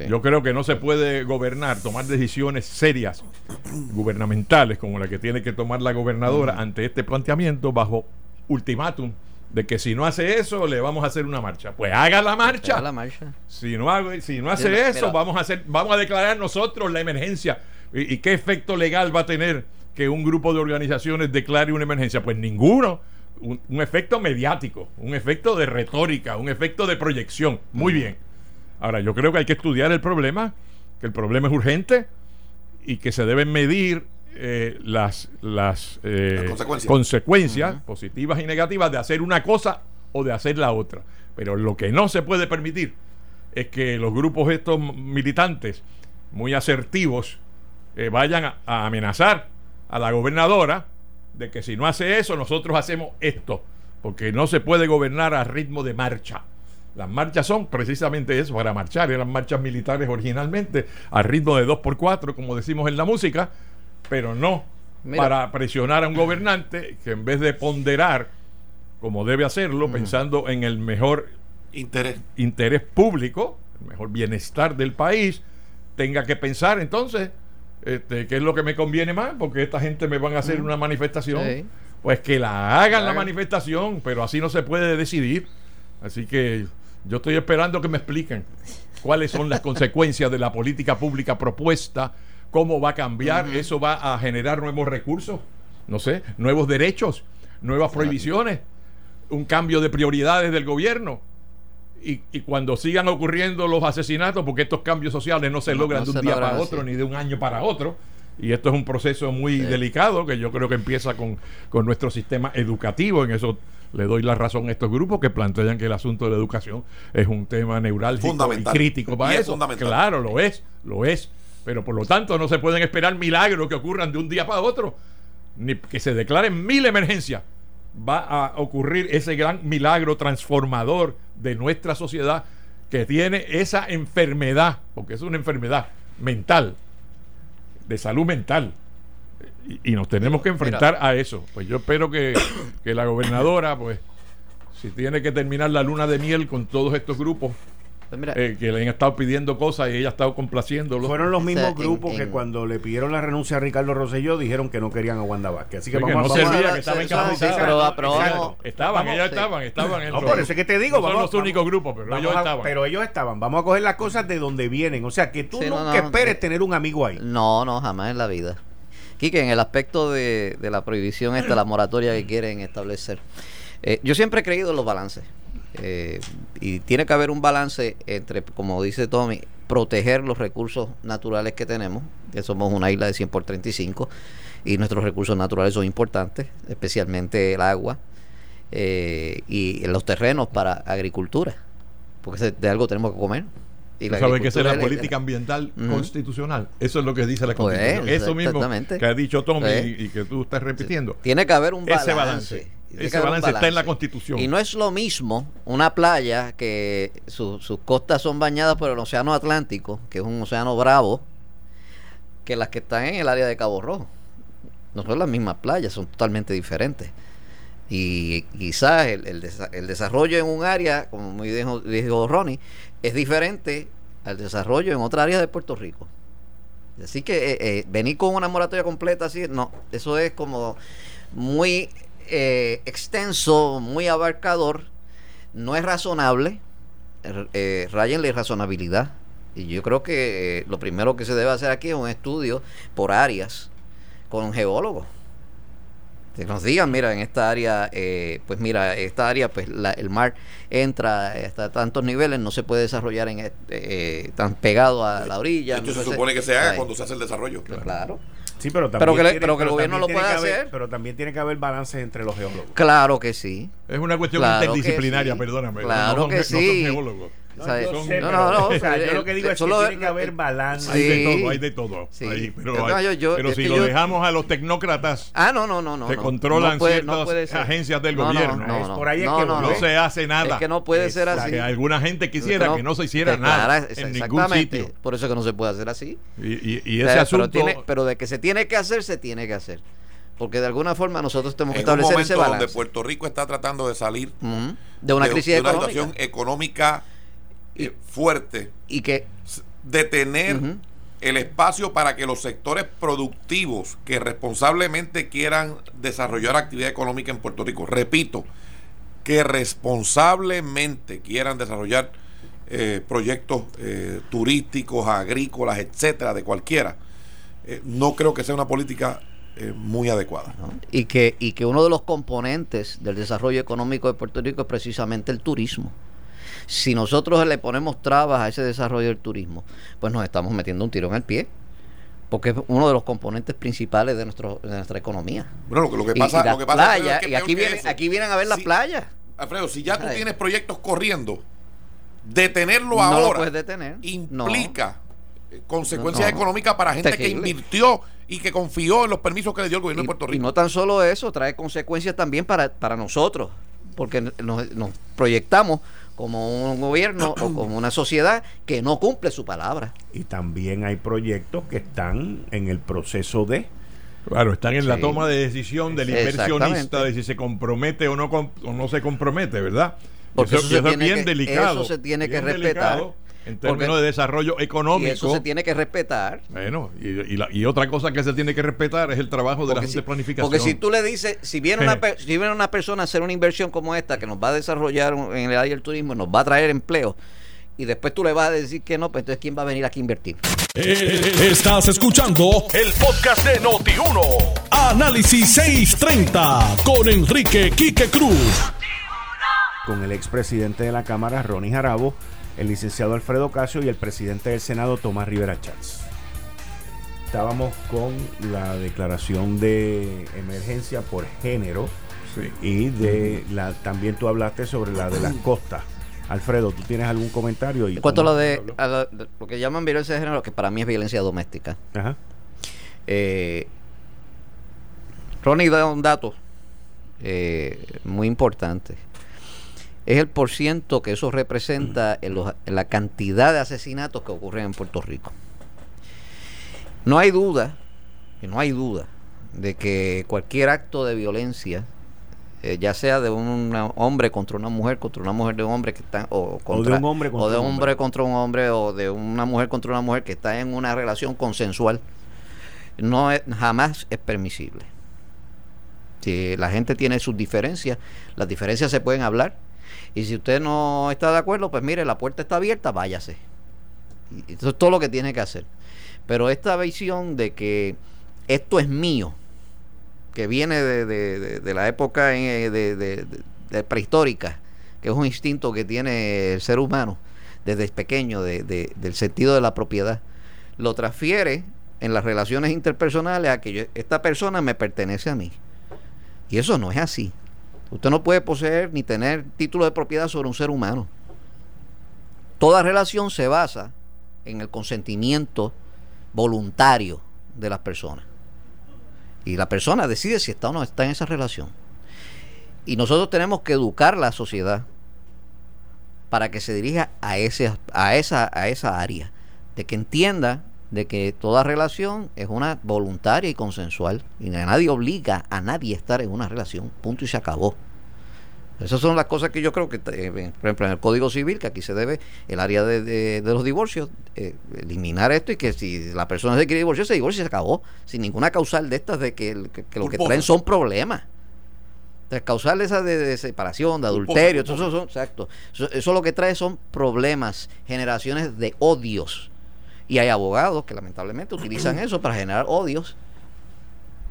Yo creo que no se puede gobernar, tomar decisiones serias, gubernamentales, como la que tiene que tomar la gobernadora ante este planteamiento bajo ultimátum de que si no hace eso le vamos a hacer una marcha. Pues haga la marcha. la marcha. Si no hago, si no hace eso, vamos a hacer, vamos a declarar nosotros la emergencia. ¿Y, qué efecto legal va a tener que un grupo de organizaciones declare una emergencia? Pues ninguno. un efecto mediático, un efecto de retórica, un efecto de proyección. Muy bien. Ahora, yo creo que hay que estudiar el problema, que el problema es urgente y que se deben medir eh, las, las, eh, consecuencias, positivas y negativas de hacer una cosa o de hacer la otra. Pero lo que no se puede permitir es que los grupos estos militantes muy asertivos eh, vayan a amenazar a la gobernadora de que si no hace eso, nosotros hacemos esto, porque no se puede gobernar a ritmo de marcha. Las marchas son precisamente eso, para marchar. Eran marchas militares originalmente, al ritmo de 2x4, como decimos en la música, pero no para presionar a un gobernante que en vez de ponderar, como debe hacerlo, pensando en el mejor interés. interés público, el mejor bienestar del país, tenga que pensar entonces este, qué es lo que me conviene más, porque esta gente me van a hacer una manifestación. Pues que la hagan la manifestación, pero así no se puede decidir. Así que yo estoy esperando que me expliquen cuáles son las consecuencias de la política pública propuesta, cómo va a cambiar, eso va a generar nuevos recursos, no sé, nuevos derechos, nuevas prohibiciones, un cambio de prioridades del gobierno. Y, cuando sigan ocurriendo los asesinatos, porque estos cambios sociales no se logran de un día para otro ni de un año para otro, y esto es un proceso muy delicado que yo creo que empieza con, con nuestro sistema educativo, en eso le doy la razón a estos grupos que plantean que el asunto de la educación es un tema neurálgico y crítico para eso. Claro, lo es, lo es. Pero por lo tanto no se pueden esperar milagros que ocurran de un día para otro, ni que se declaren mil emergencias. Va a ocurrir ese gran milagro transformador de nuestra sociedad que tiene esa enfermedad, porque es una enfermedad mental, de salud mental, y, nos tenemos que enfrentar a eso. Pues yo espero que, que la gobernadora, pues, si tiene que terminar la luna de miel con todos estos grupos, pues eh, que le han estado pidiendo cosas y ella ha estado complaciéndolo. Fueron los mismos grupos que cuando le pidieron la renuncia a Ricardo Rosselló dijeron que no querían a Wanda Vázquez. Así que vamos, no vamos a, que estaban Estaban, ellos estaban, estaban en No, por eso que te digo, no son los únicos grupos, pero ellos estaban. Pero ellos estaban. Vamos a coger las cosas de donde vienen. O sea, que tú nunca esperes tener un amigo ahí. No, no, jamás en la vida. Quique, en el aspecto de, la prohibición esta, la moratoria que quieren establecer, eh, yo siempre he creído en los balances. Eh, y tiene que haber un balance entre, como dice Tommy, proteger los recursos naturales que tenemos, que somos una isla de 100 por 35, y nuestros recursos naturales son importantes, especialmente el agua eh, y los terrenos para agricultura, porque de algo tenemos que comer. Y la ¿Sabe que es la política ambiental constitucional? Eso es lo que dice la pues, Constitución. Eso mismo que ha dicho Tommy pues, y, que tú estás repitiendo. Tiene que haber un balance. Ese balance. Ese balance, está en la Constitución. Y no es lo mismo una playa que sus costas son bañadas por el Océano Atlántico, que es un océano bravo, que las que están en el área de Cabo Rojo. No son las mismas playas, son totalmente diferentes. Y quizás el, el, desarrollo en un área, como muy dijo, dijo Ronnie, es diferente al desarrollo en otra área de Puerto Rico. Así que eh, eh, venir con una moratoria completa así, no, eso es como muy eh, extenso, muy abarcador, no es razonable, eh, rayenle razonabilidad. Y yo creo que lo primero que se debe hacer aquí es un estudio por áreas con geólogos que nos digan, mira, en esta área, eh, pues mira, esta área, pues el mar entra hasta tantos niveles, no se puede desarrollar en eh, tan pegado a la orilla. Esto se supone que se haga cuando se hace el desarrollo. Claro. Sí, pero también que, pero que el gobierno lo pueda hacer. pero también tiene que haber balance entre los geólogos. Claro que sí. Es una cuestión interdisciplinaria, perdóname. Claro que sí. No, no, no, o sea, yo lo que digo es que tiene que haber balance. Hay de todo, hay de todo. pero, pero si lo dejamos a los tecnócratas ah, no, no, no, que controlan ciertas agencias del gobierno, no, por ahí es que no, se hace nada. Es que no puede ser así. Que alguna gente quisiera que no se hiciera nada en ningún sitio. Por eso es que no se puede hacer así. Y, ese asunto... Pero de que se tiene que hacer, se tiene que hacer porque de alguna forma nosotros tenemos que establecer ese balance. donde Puerto Rico está tratando de salir de una crisis de, situación económica y, eh, fuerte y que de tener el espacio para que los sectores productivos que responsablemente quieran desarrollar actividad económica en Puerto Rico, repito, que responsablemente quieran desarrollar eh, proyectos eh, turísticos, agrícolas, etcétera, de cualquiera, no creo que sea una política muy adecuada. Y, que, y que uno de los componentes del desarrollo económico de Puerto Rico es precisamente el turismo. Si nosotros le ponemos trabas a ese desarrollo del turismo, pues nos estamos metiendo un tiro en el pie porque es uno de los componentes principales de, nuestro, de nuestra economía. Bueno, lo que, pasa, lo que pasa es que y aquí, vienen, aquí vienen a ver las playas. Alfredo, si ya tú tienes proyectos corriendo, detenerlo ahora implica eh, consecuencias económicas para gente que invirtió y que confió en los permisos que le dio el gobierno de Puerto Rico. Y no tan solo eso, trae consecuencias también para, para nosotros, porque nos, nos proyectamos como un gobierno o como una sociedad que no cumple su palabra. Y también hay proyectos que están en el proceso de... Claro, están en la toma de decisión del inversionista de si se compromete o no, o no se compromete, ¿verdad? Porque eso, es bien delicado. Eso se tiene que respetar en términos de desarrollo económico. Y eso se tiene que respetar. Bueno, y, otra cosa que se tiene que respetar es el trabajo de la de planificación. Porque si tú le dices, si viene, una, si viene una persona a hacer una inversión como esta, que nos va a desarrollar en el área del turismo, nos va a traer empleo, y después tú le vas a decir que no, pues entonces ¿quién va a venir aquí a invertir? Eh, estás escuchando el podcast de Noti1. Análisis 630 con Enrique Quique Cruz. Con el expresidente de la Cámara, Ronnie Jarabo el licenciado Alfredo Casio y el presidente del Senado, Tomás Rivera Chats. Estábamos con la declaración de emergencia por género y de la también tú hablaste sobre la de las costas. Alfredo, ¿tú tienes algún comentario? En cuanto a lo de, lo que llaman violencia de género, que para mí es violencia doméstica. Ajá. Eh, Ronnie da un dato eh, muy importante es el porciento que eso representa en, la cantidad de asesinatos que ocurren en Puerto Rico. No hay duda, no hay duda, de que cualquier acto de violencia, eh, ya sea de un hombre contra una mujer, contra una mujer de un hombre que está, o, de un hombre contra, un hombre contra un hombre, o de una mujer contra una mujer que está en una relación consensual, no es, jamás es permisible. Si la gente tiene sus diferencias, las diferencias se pueden hablar, y si usted no está de acuerdo, pues mire, la puerta está abierta, váyase. Y eso es todo lo que tiene que hacer. Pero esta visión de que esto es mío, que viene de, la época de, prehistórica, que es un instinto que tiene el ser humano desde pequeño, del sentido de la propiedad, lo transfiere en las relaciones interpersonales a que esta persona me pertenece a mí. Y eso no es así. Usted no puede poseer ni tener título de propiedad sobre un ser humano. Toda relación se basa en el consentimiento voluntario de las personas. Y la persona decide si está o no está en esa relación. Y nosotros tenemos que educar la sociedad para que se dirija a, ese, a, esa, a esa área, de que entienda de que toda relación es una voluntaria y consensual y nadie obliga a nadie a estar en una relación, punto y se acabó. Esas son las cosas que yo creo que, eh, por ejemplo, en el Código Civil, que aquí se debe el área de, los divorcios, eh, eliminar esto y que si la persona se quiere divorciar, se divorcia y se acabó, sin ninguna causal de estas de que, lo que traen son problemas. Entonces, causal esa de, separación, de adulterio, eso, exacto. Eso, lo que trae son problemas, generaciones de odios. Y hay abogados que lamentablemente utilizan eso para generar odios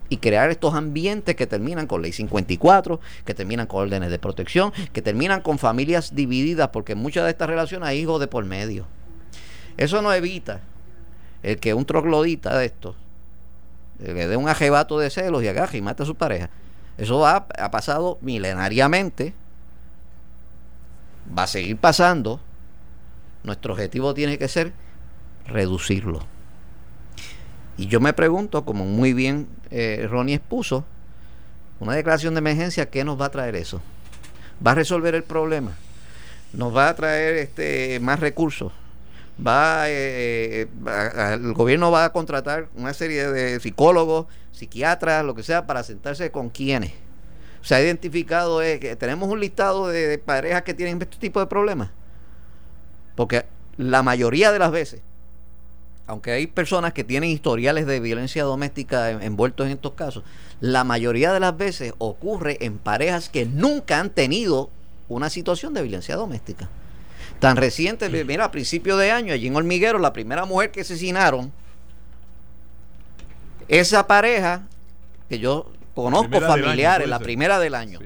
y crear estos ambientes que terminan con ley 54, que terminan con órdenes de protección, que terminan con familias divididas, porque en muchas de estas relaciones hay hijos de por medio. Eso no evita el que un troglodita de estos le dé un ajebato de celos y agaje y mate a su pareja. Eso ha pasado milenariamente, va a seguir pasando. Nuestro objetivo tiene que ser reducirlo. Y yo me pregunto, como muy bien eh, Ronnie expuso, una declaración de emergencia, ¿qué nos va a traer eso? ¿Va a resolver el problema? ¿Nos va a traer este, más recursos? va eh, el gobierno va a contratar una serie de psicólogos, psiquiatras, lo que sea, para sentarse con quienes. Se ha identificado es que tenemos un listado de parejas que tienen este tipo de problemas. Porque la mayoría de las veces aunque hay personas que tienen historiales de violencia doméstica envueltos en estos casos, la mayoría de las veces ocurre en parejas que nunca han tenido una situación de violencia doméstica. Tan reciente, mira, a principio de año, allí en Hormiguero, la primera mujer que asesinaron, esa pareja, que yo conozco familiares, la primera del año,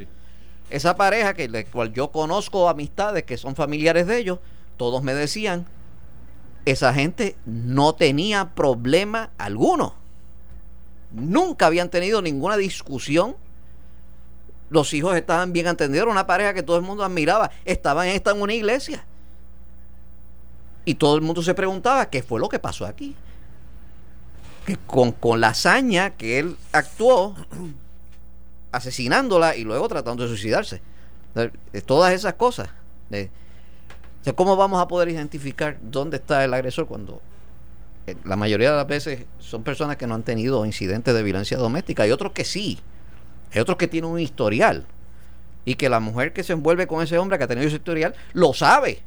esa pareja que la cual yo conozco amistades que son familiares de ellos, todos me decían esa gente no tenía problema alguno. Nunca habían tenido ninguna discusión. Los hijos estaban bien entendidos. una pareja que todo el mundo admiraba. Estaban en una iglesia. Y todo el mundo se preguntaba qué fue lo que pasó aquí. Que con, con la hazaña que él actuó asesinándola y luego tratando de suicidarse. Todas esas cosas. ¿Cómo vamos a poder identificar dónde está el agresor cuando eh, la mayoría de las veces son personas que no han tenido incidentes de violencia doméstica y otros que sí? Hay otros que tienen un historial y que la mujer que se envuelve con ese hombre que ha tenido ese historial lo sabe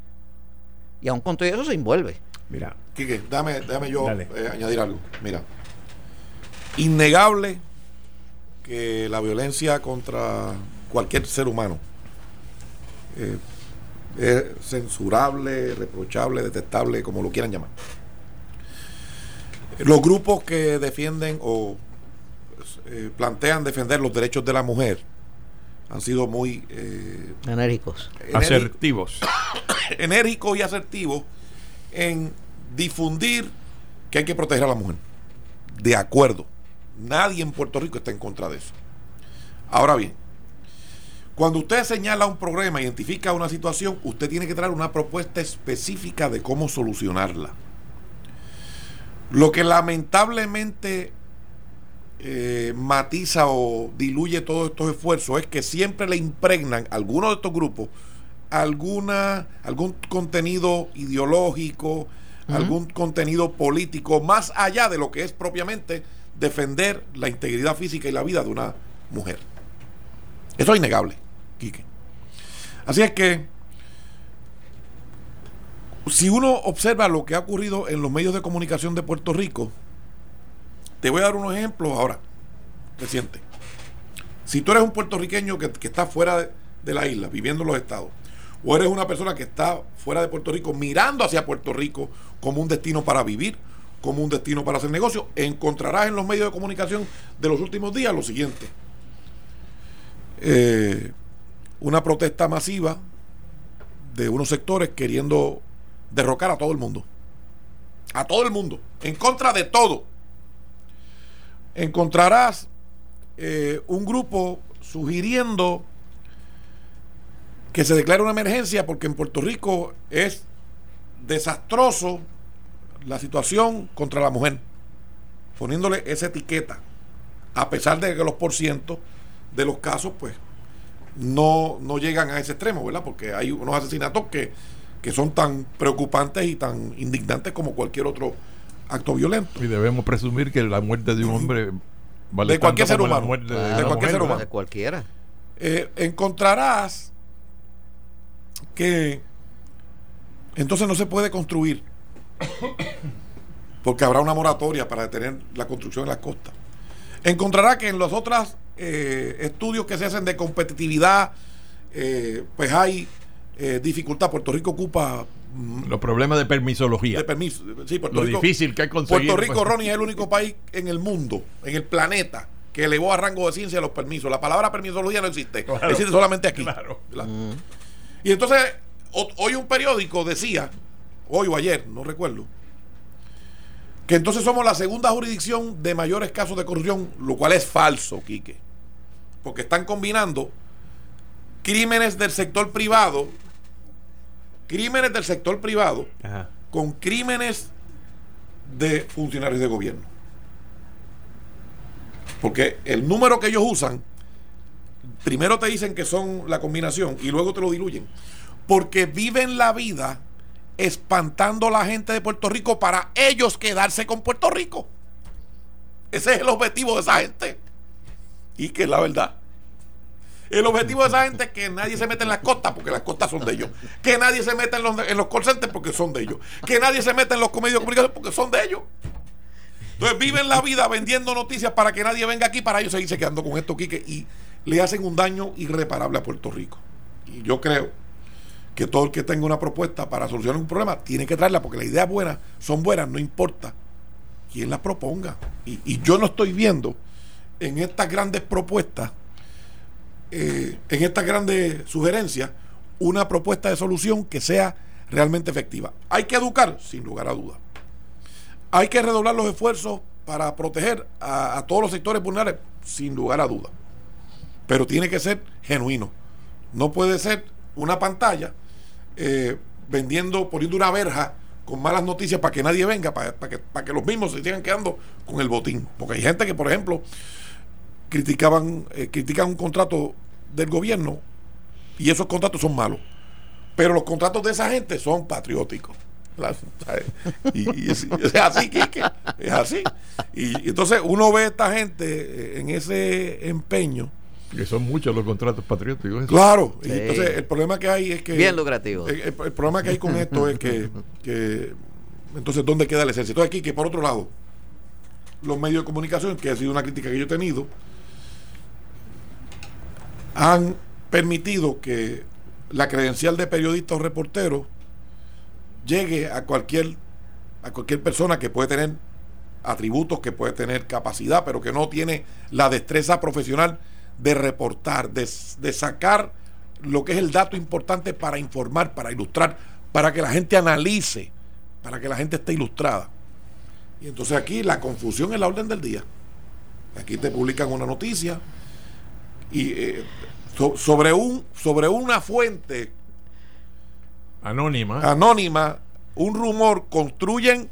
y aún con todo eso se envuelve. Mira, Quique, dame, déjame yo eh, añadir algo. Mira, innegable que la violencia contra cualquier ser humano eh, es censurable, reprochable, detestable, como lo quieran llamar. Los grupos que defienden o eh, plantean defender los derechos de la mujer han sido muy eh, enérgicos, asertivos, enérgicos y asertivos en difundir que hay que proteger a la mujer. De acuerdo, nadie en Puerto Rico está en contra de eso. Ahora bien, cuando usted señala un problema, identifica una situación, usted tiene que traer una propuesta específica de cómo solucionarla. Lo que lamentablemente eh, matiza o diluye todos estos esfuerzos es que siempre le impregnan a algunos de estos grupos alguna, algún contenido ideológico, algún contenido político, más allá de lo que es propiamente defender la integridad física y la vida de una mujer. Eso es innegable. Así es que, si uno observa lo que ha ocurrido en los medios de comunicación de Puerto Rico, te voy a dar unos ejemplos ahora, reciente. Si tú eres un puertorriqueño que, está fuera de, de la isla, viviendo en los estados, o eres una persona que está fuera de Puerto Rico, mirando hacia Puerto Rico como un destino para vivir, como un destino para hacer negocio. Encontrarás en los medios de comunicación de los últimos días lo siguiente. Eh, una protesta masiva de unos sectores queriendo derrocar a todo el mundo. A todo el mundo. En contra de todo. Encontrarás eh, un grupo sugiriendo que se declare una emergencia porque en Puerto Rico es desastroso la situación contra la mujer, poniéndole esa etiqueta, a pesar de que los porcientos de los casos, pues, no, no llegan a ese extremo, ¿verdad? Porque hay unos asesinatos que, que son tan preocupantes y tan indignantes como cualquier otro acto violento. Y debemos presumir que la muerte de un hombre vale de cualquier ser humano, de, cualquier ser humano, de cualquiera. Eh, encontrarás que entonces no se puede construir porque habrá una moratoria para detener la construcción en las costas. Encontrará que en los otros eh, estudios que se hacen de competitividad, eh, pues hay eh, dificultad. Puerto Rico ocupa mm, los problemas de permisología. De permiso. Lo difícil que hay conseguir. Puerto Rico, pues. Ronnie, es el único país en el mundo, en el planeta, que elevó a rango de ciencia los permisos. La palabra permisología no existe. Existe solamente aquí. Mm. Y entonces, hoy un periódico decía, hoy o ayer, no recuerdo, que entonces somos la segunda jurisdicción de mayores casos de corrupción, lo cual es falso, Quique. Porque están combinando crímenes del sector privado, crímenes del sector privado, con crímenes de funcionarios de gobierno. Porque el número que ellos usan, primero te dicen que son la combinación y luego te lo diluyen. Porque viven la vida espantando a la gente de Puerto Rico para ellos quedarse con Puerto Rico. Ese es el objetivo de esa gente. Y que es la verdad. El objetivo de esa gente es que nadie se meta en las costas porque las costas son de ellos. Que nadie se meta en los, en los call centers porque son de ellos. Que nadie se meta en los comedios de comunicación porque son de ellos. Entonces viven la vida vendiendo noticias para que nadie venga aquí para ellos seguirse quedando con esto, Quique, y le hacen un daño irreparable a Puerto Rico. Y yo creo que todo el que tenga una propuesta para solucionar un problema tiene que traerla porque las ideas buenas son buenas, no importa quién las proponga. Y, yo no estoy viendo en estas grandes propuestas, eh, en estas grandes sugerencias, una propuesta de solución que sea realmente efectiva. Hay que educar, sin lugar a dudas. Hay que redoblar los esfuerzos para proteger a, todos los sectores vulnerables, sin lugar a dudas. Pero tiene que ser genuino. No puede ser una pantalla eh, vendiendo, poniendo una verja con malas noticias para que nadie venga, para, que, para que los mismos se sigan quedando con el botín. Porque hay gente que, por ejemplo, criticaban, eh, critican un contrato del gobierno y esos contratos son malos. Pero los contratos de esa gente son patrióticos. Y, es, así, es así. Y, entonces uno ve a esta gente eh, en ese empeño que son muchos los contratos patrióticos. Claro, y entonces el problema que hay es que... Bien lucrativo. El, problema que hay con esto es que, que, Entonces, ¿dónde queda el ejército? Aquí, que por otro lado, los medios de comunicación, que ha sido una crítica que yo he tenido, han permitido que la credencial de periodista o reportero llegue a cualquier, a cualquier persona que puede tener atributos, que puede tener capacidad, pero que no tiene la destreza profesional de reportar, de, sacar lo que es el dato importante para informar, para ilustrar, para que la gente analice, para que la gente esté ilustrada. Y entonces aquí la confusión es la orden del día. Aquí te publican una noticia y eh, sobre un sobre una fuente anónima anónima un rumor construyen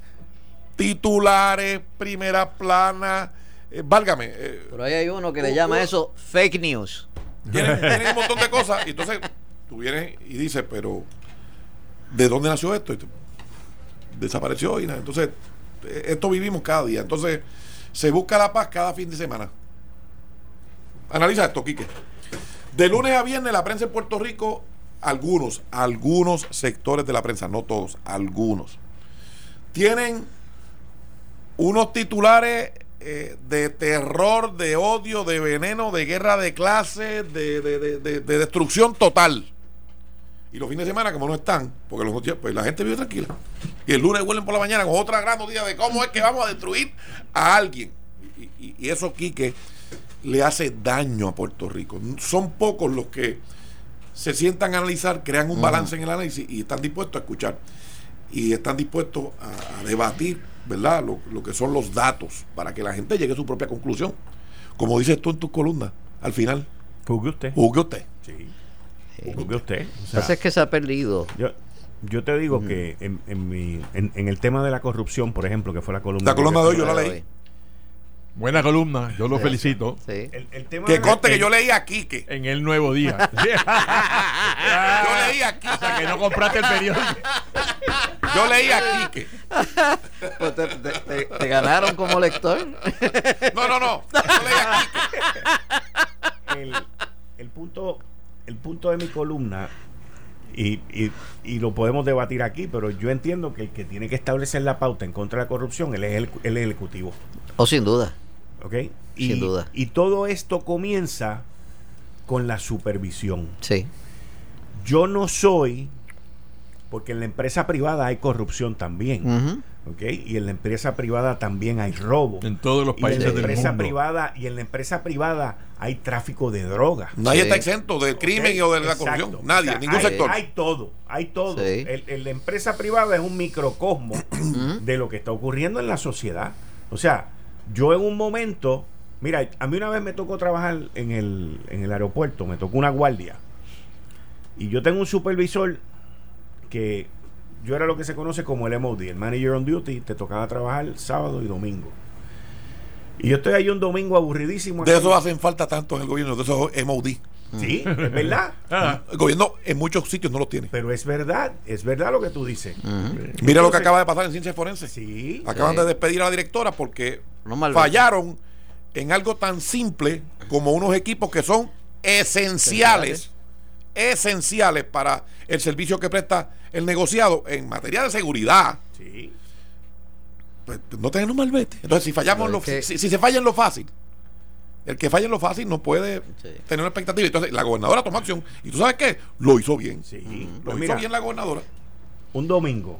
titulares, primera plana, eh, válgame. Eh, Pero ahí hay uno que le llama eso fake news. Tiene, un montón de cosas. Y entonces tú vienes y dices, pero ¿de dónde nació esto? desapareció y nada. Entonces, eh, esto vivimos cada día. Entonces, se busca la paz cada fin de semana. Analiza esto, Quique. De lunes a viernes, la prensa en Puerto Rico, algunos, algunos sectores de la prensa, no todos, algunos, tienen unos titulares eh, de terror, de odio, de veneno, de guerra de clases, de, de, destrucción total. Y los fines de semana, como no están, porque los pues la gente vive tranquila. Y el lunes vuelven por la mañana con otra gran noticia de cómo es que vamos a destruir a alguien. Y eso, Quique, le hace daño a Puerto Rico. Son pocos los que se sientan a analizar, crean un balance en el análisis y están dispuestos a escuchar. Y están dispuestos a, debatir, ¿verdad? Lo, que son los datos para que la gente llegue a su propia conclusión. Como dices tú en tu columna, al final. Juzgue usted. Juzgue usted. Sí. Juzgue usted. O es que se ha perdido. Yo, yo te digo que en, en, mi, en, el tema de la corrupción, por ejemplo, que fue la columna. La columna de hoy yo la leí. Buena columna, yo lo felicito. que conste que yo leí a Quique. En el nuevo día. yo leí a Quique. O sea, que no compraste el periódico. yo leí a Quique. Pues te, ganaron como lector? no, no, no. Yo leí a Quique. El, el, punto, el punto de mi columna y, y, lo podemos debatir aquí, pero yo entiendo que el que tiene que establecer la pauta en contra de la corrupción él es el, el ejecutivo. O sin duda. ¿Ok? Sin duda. Y todo esto comienza con la supervisión. Sí. Yo no soy, porque en la empresa privada hay corrupción también. Y en la empresa privada también hay robo. En todos los países del mundo. Privada, y en la empresa privada hay tráfico de drogas. Nadie está exento del crimen o de la corrupción. Nadie, ningún sector. Hay todo, hay todo. la empresa privada es un microcosmo de lo que está ocurriendo en la sociedad. O sea, yo en un momento, mira, a mí una vez me tocó trabajar en el, en el aeropuerto, me tocó una guardia. Y yo tengo un supervisor que yo era lo que se conoce como el MOD, el Manager on Duty, te tocaba trabajar sábado y domingo. Y yo estoy ahí un domingo aburridísimo. De eso hacen falta tanto en el gobierno, de esos MOD. Sí, es verdad. Ah. El gobierno en muchos sitios no los tiene. Pero es verdad, es verdad lo que tú dices. Mira lo que acaba de pasar en ciencias forenses. Sí. Acaban de despedir a la directora porque fallaron en algo tan simple como unos equipos que son esenciales, esenciales para el servicio que presta el negociado en materia de seguridad. Sí. Pues, no tenemos malvete. Entonces, si fallamos, lo, si, se falla en lo fácil, el que falla en lo fácil no puede tener una expectativa. Entonces, la gobernadora tomó acción. ¿Y tú sabes qué? Lo hizo bien. Sí. Lo pues hizo bien la gobernadora. Un domingo,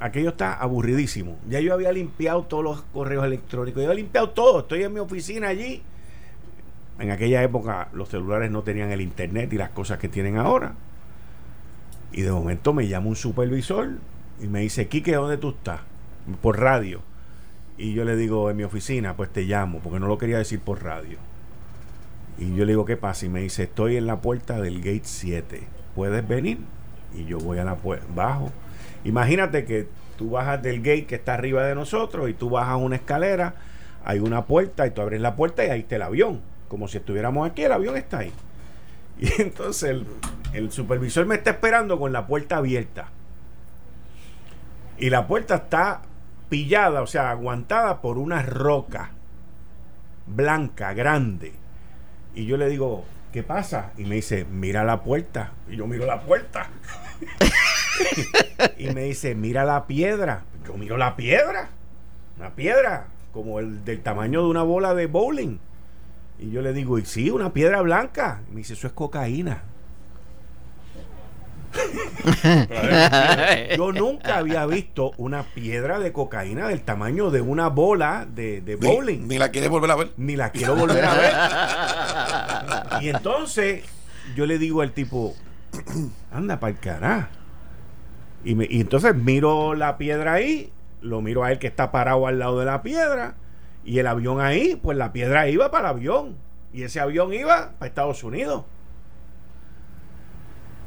aquello está aburridísimo. Ya yo había limpiado todos los correos electrónicos. Yo había limpiado todo. Estoy en mi oficina allí. En aquella época los celulares no tenían el internet y las cosas que tienen ahora. Y de momento me llama un supervisor y me dice, Quique, ¿dónde tú estás? Por radio. Y yo le digo, en mi oficina, pues te llamo, porque no lo quería decir por radio. Y yo le digo, ¿qué pasa? Y me dice, estoy en la puerta del gate 7. ¿Puedes venir? Y yo voy a la puerta, bajo. Imagínate que tú bajas del gate que está arriba de nosotros y tú bajas una escalera, hay una puerta y tú abres la puerta y ahí está el avión. Como si estuviéramos aquí, el avión está ahí. Y entonces el, supervisor me está esperando con la puerta abierta. Y la puerta está o sea, aguantada por una roca blanca, grande. Y yo le digo, ¿qué pasa? Y me dice, mira la puerta. Y yo miro la puerta. y me dice, mira la piedra. Yo miro la piedra. Una piedra como el del tamaño de una bola de bowling. Y yo le digo, y sí, una piedra blanca. Y me dice, eso es cocaína. yo nunca había visto una piedra de cocaína del tamaño de una bola de, bowling. Ni, la quieres volver a ver. Ni la quiero volver a ver. y entonces yo le digo al tipo, anda para el carajo. Y, y entonces miro la piedra ahí, lo miro a él que está parado al lado de la piedra y el avión ahí, pues la piedra iba para el avión. Y ese avión iba para Estados Unidos.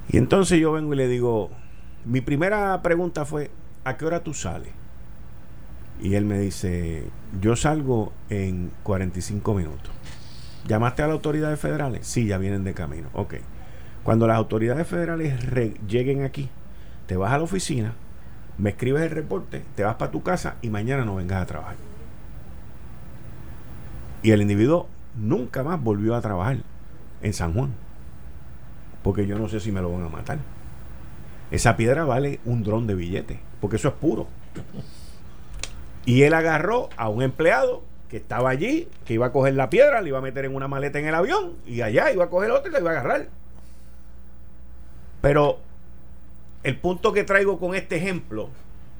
Y entonces yo vengo y le digo, mi primera pregunta fue, ¿a qué hora tú sales? Y él me dice, yo salgo en 45 minutos. ¿Llamaste a las autoridades federales? Sí, ya vienen de camino. Ok. Cuando las autoridades federales lleguen aquí, te vas a la oficina, me escribes el reporte, te vas para tu casa y mañana no vengas a trabajar. Y el individuo nunca más volvió a trabajar en San Juan. Porque yo no sé si me lo van a matar. Esa piedra vale un dron de billete, porque eso es puro. Y él agarró a un empleado que estaba allí, que iba a coger la piedra, le iba a meter en una maleta en el avión, y allá iba a coger otra y la iba a agarrar. Pero el punto que traigo con este ejemplo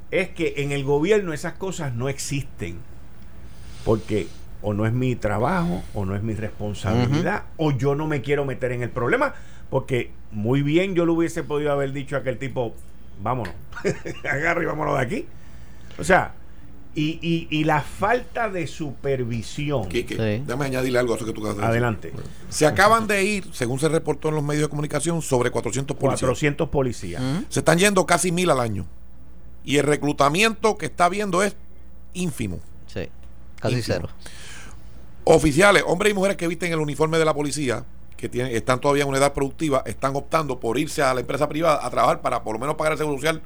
es que en el gobierno esas cosas no existen. Porque o no es mi trabajo, o no es mi responsabilidad, o yo no me quiero meter en el problema, porque muy bien yo le hubiese podido haber dicho a aquel tipo, vámonos, agarra y vámonos de aquí. O sea, y, y, la falta de supervisión. Déjame añadirle algo a eso que tú acabas Adelante. Se acaban de ir, según se reportó en los medios de comunicación, sobre 400 policías. 400 policías. Se están yendo casi mil al año. Y el reclutamiento que está habiendo es ínfimo. Sí, casi cero. Oficiales, hombres y mujeres que visten el uniforme de la policía, que tienen, están todavía en una edad productiva, están optando por irse a la empresa privada a trabajar para por lo menos pagar el seguro social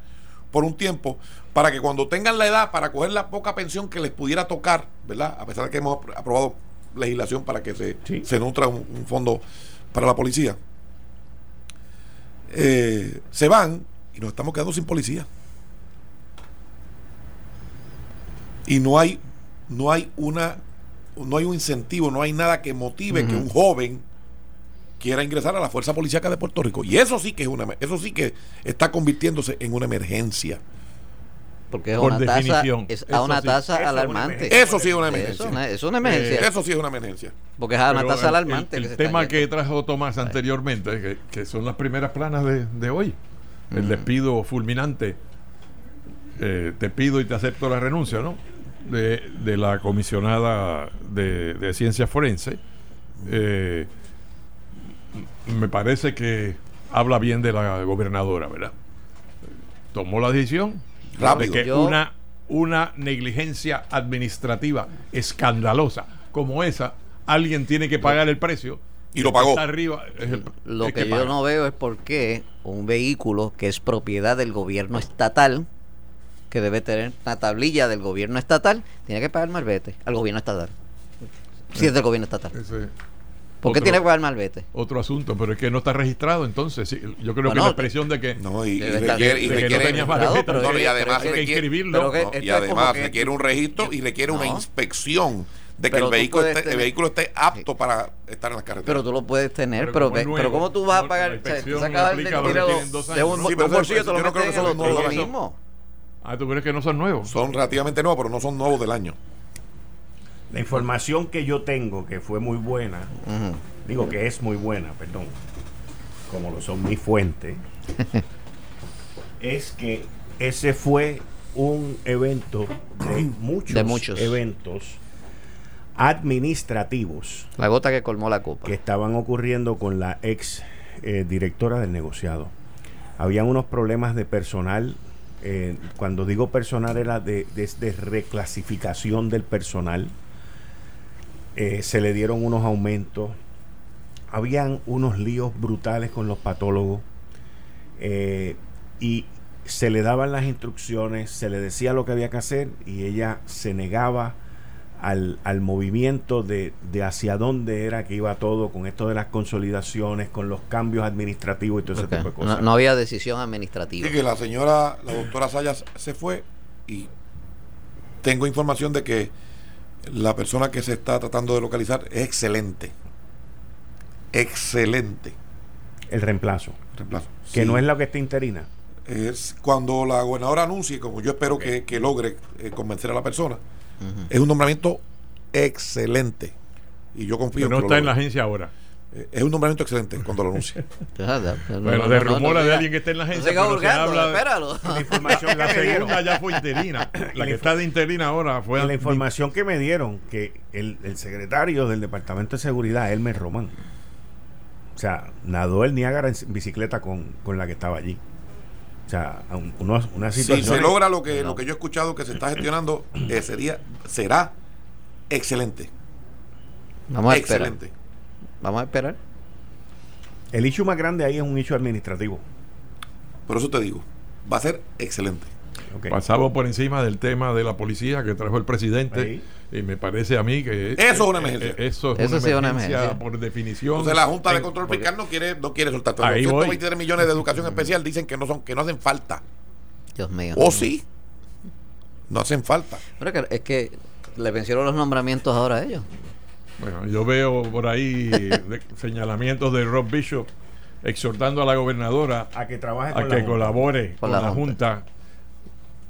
por un tiempo, para que cuando tengan la edad para coger la poca pensión que les pudiera tocar, ¿verdad? A pesar de que hemos aprobado legislación para que se, se nutra un, fondo para la policía, eh, se van y nos estamos quedando sin policía. Y no hay, no hay una, no hay un incentivo, no hay nada que motive que un joven quiera ingresar a la Fuerza Policíaca de Puerto Rico. Y eso sí que es una eso sí que está convirtiéndose en una emergencia. Porque es una tasa, es a una tasa alarmante. Eso sí es una emergencia. es una emergencia. eso sí es una emergencia. Porque es a una tasa alarmante. El, tema que trajo Tomás anteriormente, que, son las primeras planas de, hoy, el despido fulminante, eh, te pido y te acepto la renuncia, ¿no? De, de la comisionada de, de ciencia forense. Eh, me parece que habla bien de la gobernadora, ¿verdad? Tomó la decisión de que una, una negligencia administrativa escandalosa como esa, alguien tiene que pagar el precio. Y lo pagó. Arriba lo que, yo no veo es por qué un vehículo que es propiedad del gobierno estatal, que debe tener una tablilla del gobierno estatal, tiene que pagar malvete al gobierno estatal. Si es del gobierno estatal. ¿Por qué tiene que pagar malvete? Otro asunto, pero es que no está registrado, entonces yo creo que la expresión de que no, y, requiere, y requiere, no malvete, y además requiere, y además requiere un registro y requiere una inspección de que el vehículo, esté, el vehículo esté apto para estar en las carreteras. Pero tú lo puedes tener, pero, pero, pero ¿cómo tú vas a pagar? O sea, sacas el dinero de un, sí, bolsillo, te lo metes en el lo mismo. Ah, ¿tú crees que no son nuevos? Son relativamente nuevos, pero no son nuevos del año. La información que yo tengo, que fue muy buena, digo que es muy buena, perdón, como lo son mis fuentes, es que ese fue un evento de muchos, muchos, eventos administrativos. La gota que colmó la copa. Que estaban ocurriendo con la ex eh, directora del negociado. Habían unos problemas de personal. Eh, cuando digo personal era de, de reclasificación del personal eh, se le dieron unos aumentos, habían unos líos brutales con los patólogos eh, y se le daban las instrucciones, se le decía lo que había que hacer y ella se negaba al, movimiento de, hacia dónde era que iba todo con esto de las consolidaciones, con los cambios administrativos y todo ese tipo de cosas. No, había decisión administrativa. Sí, que la señora, la doctora Sayas se fue y tengo información de que la persona que se está tratando de localizar es excelente. Excelente. El reemplazo. reemplazo. Que no es la que está interina. Es cuando la gobernadora anuncie, como yo espero que, logre eh, convencer a la persona, es un nombramiento excelente. Y yo confío Pero no está en la agencia ahora. Eh, es un nombramiento excelente cuando lo anuncie. bueno, de rumora de alguien que esté en la agencia. No pero habla espéralo. La, información la segunda ya fue interina. La que está de interina ahora fue. La información que me dieron que el, el secretario del Departamento de Seguridad, Elmer Román, o sea, nadó el Niágara en bicicleta con, con la que estaba allí. O sea, una, una situación. Si se logra lo que, lo que yo he escuchado que se está gestionando, eh, sería, será excelente. Vamos a excelente. Vamos a esperar. El issue más grande ahí es un issue administrativo. Por eso te digo, va a ser excelente. Pasamos por encima del tema de la policía que trajo el presidente y me parece a mí que eso es una emergencia. Eh, eso es una, emergencia por definición. Entonces la Junta de Control Fiscal no quiere no quiere soltar. Pero 123 millones de educación especial dicen que no son que no hacen falta. Dios mío. O sí. No hacen falta. Pero es que le vencieron los nombramientos ahora a ellos. Bueno, yo veo por ahí señalamientos de Rob Bishop exhortando a la gobernadora a que trabaje a que colabore con, la, junta.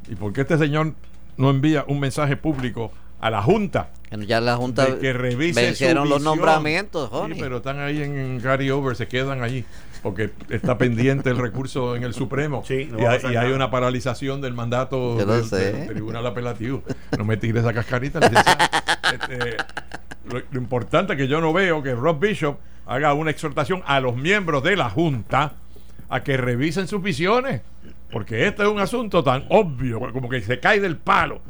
¿Y por qué este señor no envía un mensaje público a la Junta? Ya la Junta que revise vencieron los nombramientos, sí, pero están ahí en Gary Over, se quedan allí porque está pendiente el recurso en el Supremo y, hay, una paralización del mandato del, tribunal apelativo. No me tires esa cascarita. Este, lo, importante es que yo no veo que Rob Bishop haga una exhortación a los miembros de la Junta a que revisen sus visiones, porque este es un asunto tan obvio, como que se cae del palo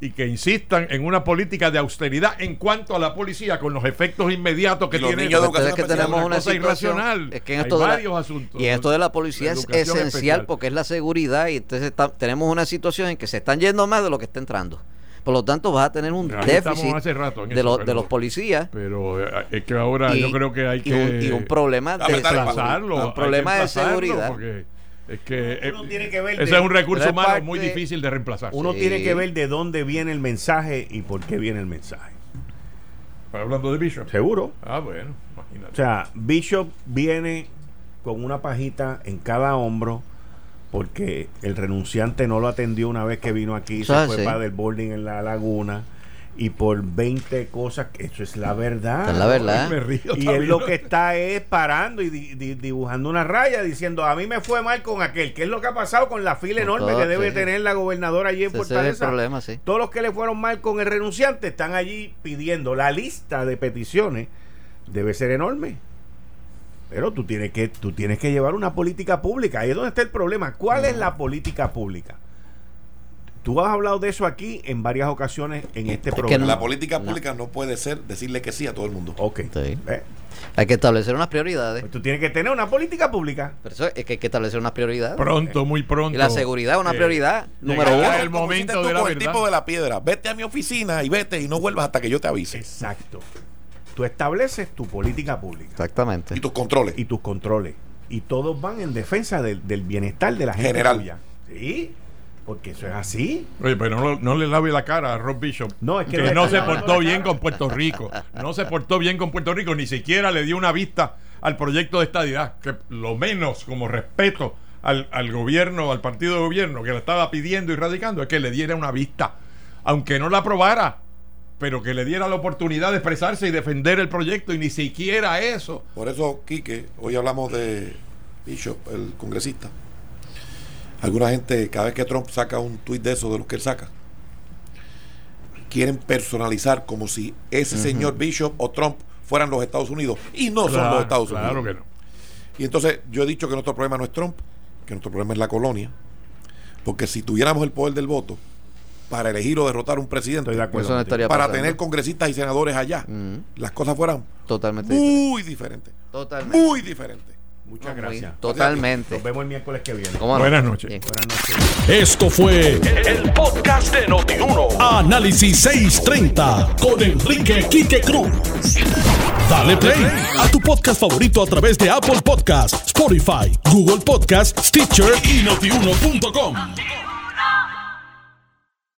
y que insistan en una política de austeridad en cuanto a la policía con los efectos inmediatos que tiene es que tenemos una, cosa irracional. es que en esto hay varios asuntos. y esto de la policía es esencial porque es la seguridad y entonces tenemos una situación en que se están yendo más de lo que está entrando por lo tanto vas a tener un déficit de, los, de los policías pero eh, es que ahora yo creo que hay que y un, problema de desplazarlo un problema de seguridad es que, eh, ese es un recurso humano muy difícil de reemplazar. Uno tiene que ver de dónde viene el mensaje y por qué viene el mensaje. hablando de Bishop? Seguro. Ah, bueno, imagínate. O sea, Bishop viene con una pajita en cada hombro porque el renunciante no lo atendió una vez que vino aquí, se fue para del boarding en la laguna y por 20 cosas, eso es la verdad. Es la verdad. Y él lo que está es parando y dibujando una raya diciendo, a mí me fue mal con aquel, que es lo que ha pasado con la fila enorme que debe tener la gobernadora allí en Fortaleza. problema, Todos los que le fueron mal con el renunciante están allí pidiendo la lista de peticiones debe ser enorme. Pero tú tienes que tú tienes que llevar una política pública. Ahí es donde está el problema. ¿Cuál es la política pública? Tú has hablado de eso aquí en varias ocasiones en este programa. la política pública no. puede ser decirle que sí a todo el mundo. Ok. Hay que establecer unas prioridades. Pues tú tienes que tener una política pública. Pero eso es que hay que establecer unas prioridades. Pronto, muy pronto. Y la seguridad es una eh, prioridad número uno. el momento de la el tipo de la piedra. Vete a mi oficina y vete y no vuelvas hasta que yo te avise. Exacto. Tú estableces tu política pública. Exactamente. Y tus controles. Y tus controles. Y todos van en defensa del, bienestar de la gente General. Sí. Porque eso es así. Oye, pero no, le lave la cara a Rob Bishop. No, es que, no, se portó bien con Puerto Rico. No se portó bien con Puerto Rico. Ni siquiera le dio una vista al proyecto de estadidad. Que lo menos como respeto al, al gobierno, al partido de gobierno que le estaba pidiendo y radicando, es que le diera una vista. Aunque no la aprobara, pero que le diera la oportunidad de expresarse y defender el proyecto y ni siquiera eso. Por eso, Quique, hoy hablamos de Bishop, el congresista Alguna gente, cada vez que Trump saca un tuit de eso, de los que él saca, quieren personalizar como si ese señor Bishop o Trump fueran los Estados Unidos. Y no son los Estados Unidos. Claro que no. Y entonces yo he dicho que nuestro problema no es Trump, que nuestro problema es la colonia. Porque si tuviéramos el poder del voto para elegir o derrotar un presidente, para tener congresistas y senadores allá, las cosas fueran totalmente muy diferentes. Totalmente. Muy diferentes. Muchas gracias. Totalmente. Nos vemos el miércoles que viene. Buenas noches. Buenas noches. Esto fue el, podcast de Notiuno. Análisis 630 con Enrique Quique Cruz. Dale play a tu podcast favorito a través de Apple Podcasts, Spotify, Google Podcasts, Stitcher y notiuno.com.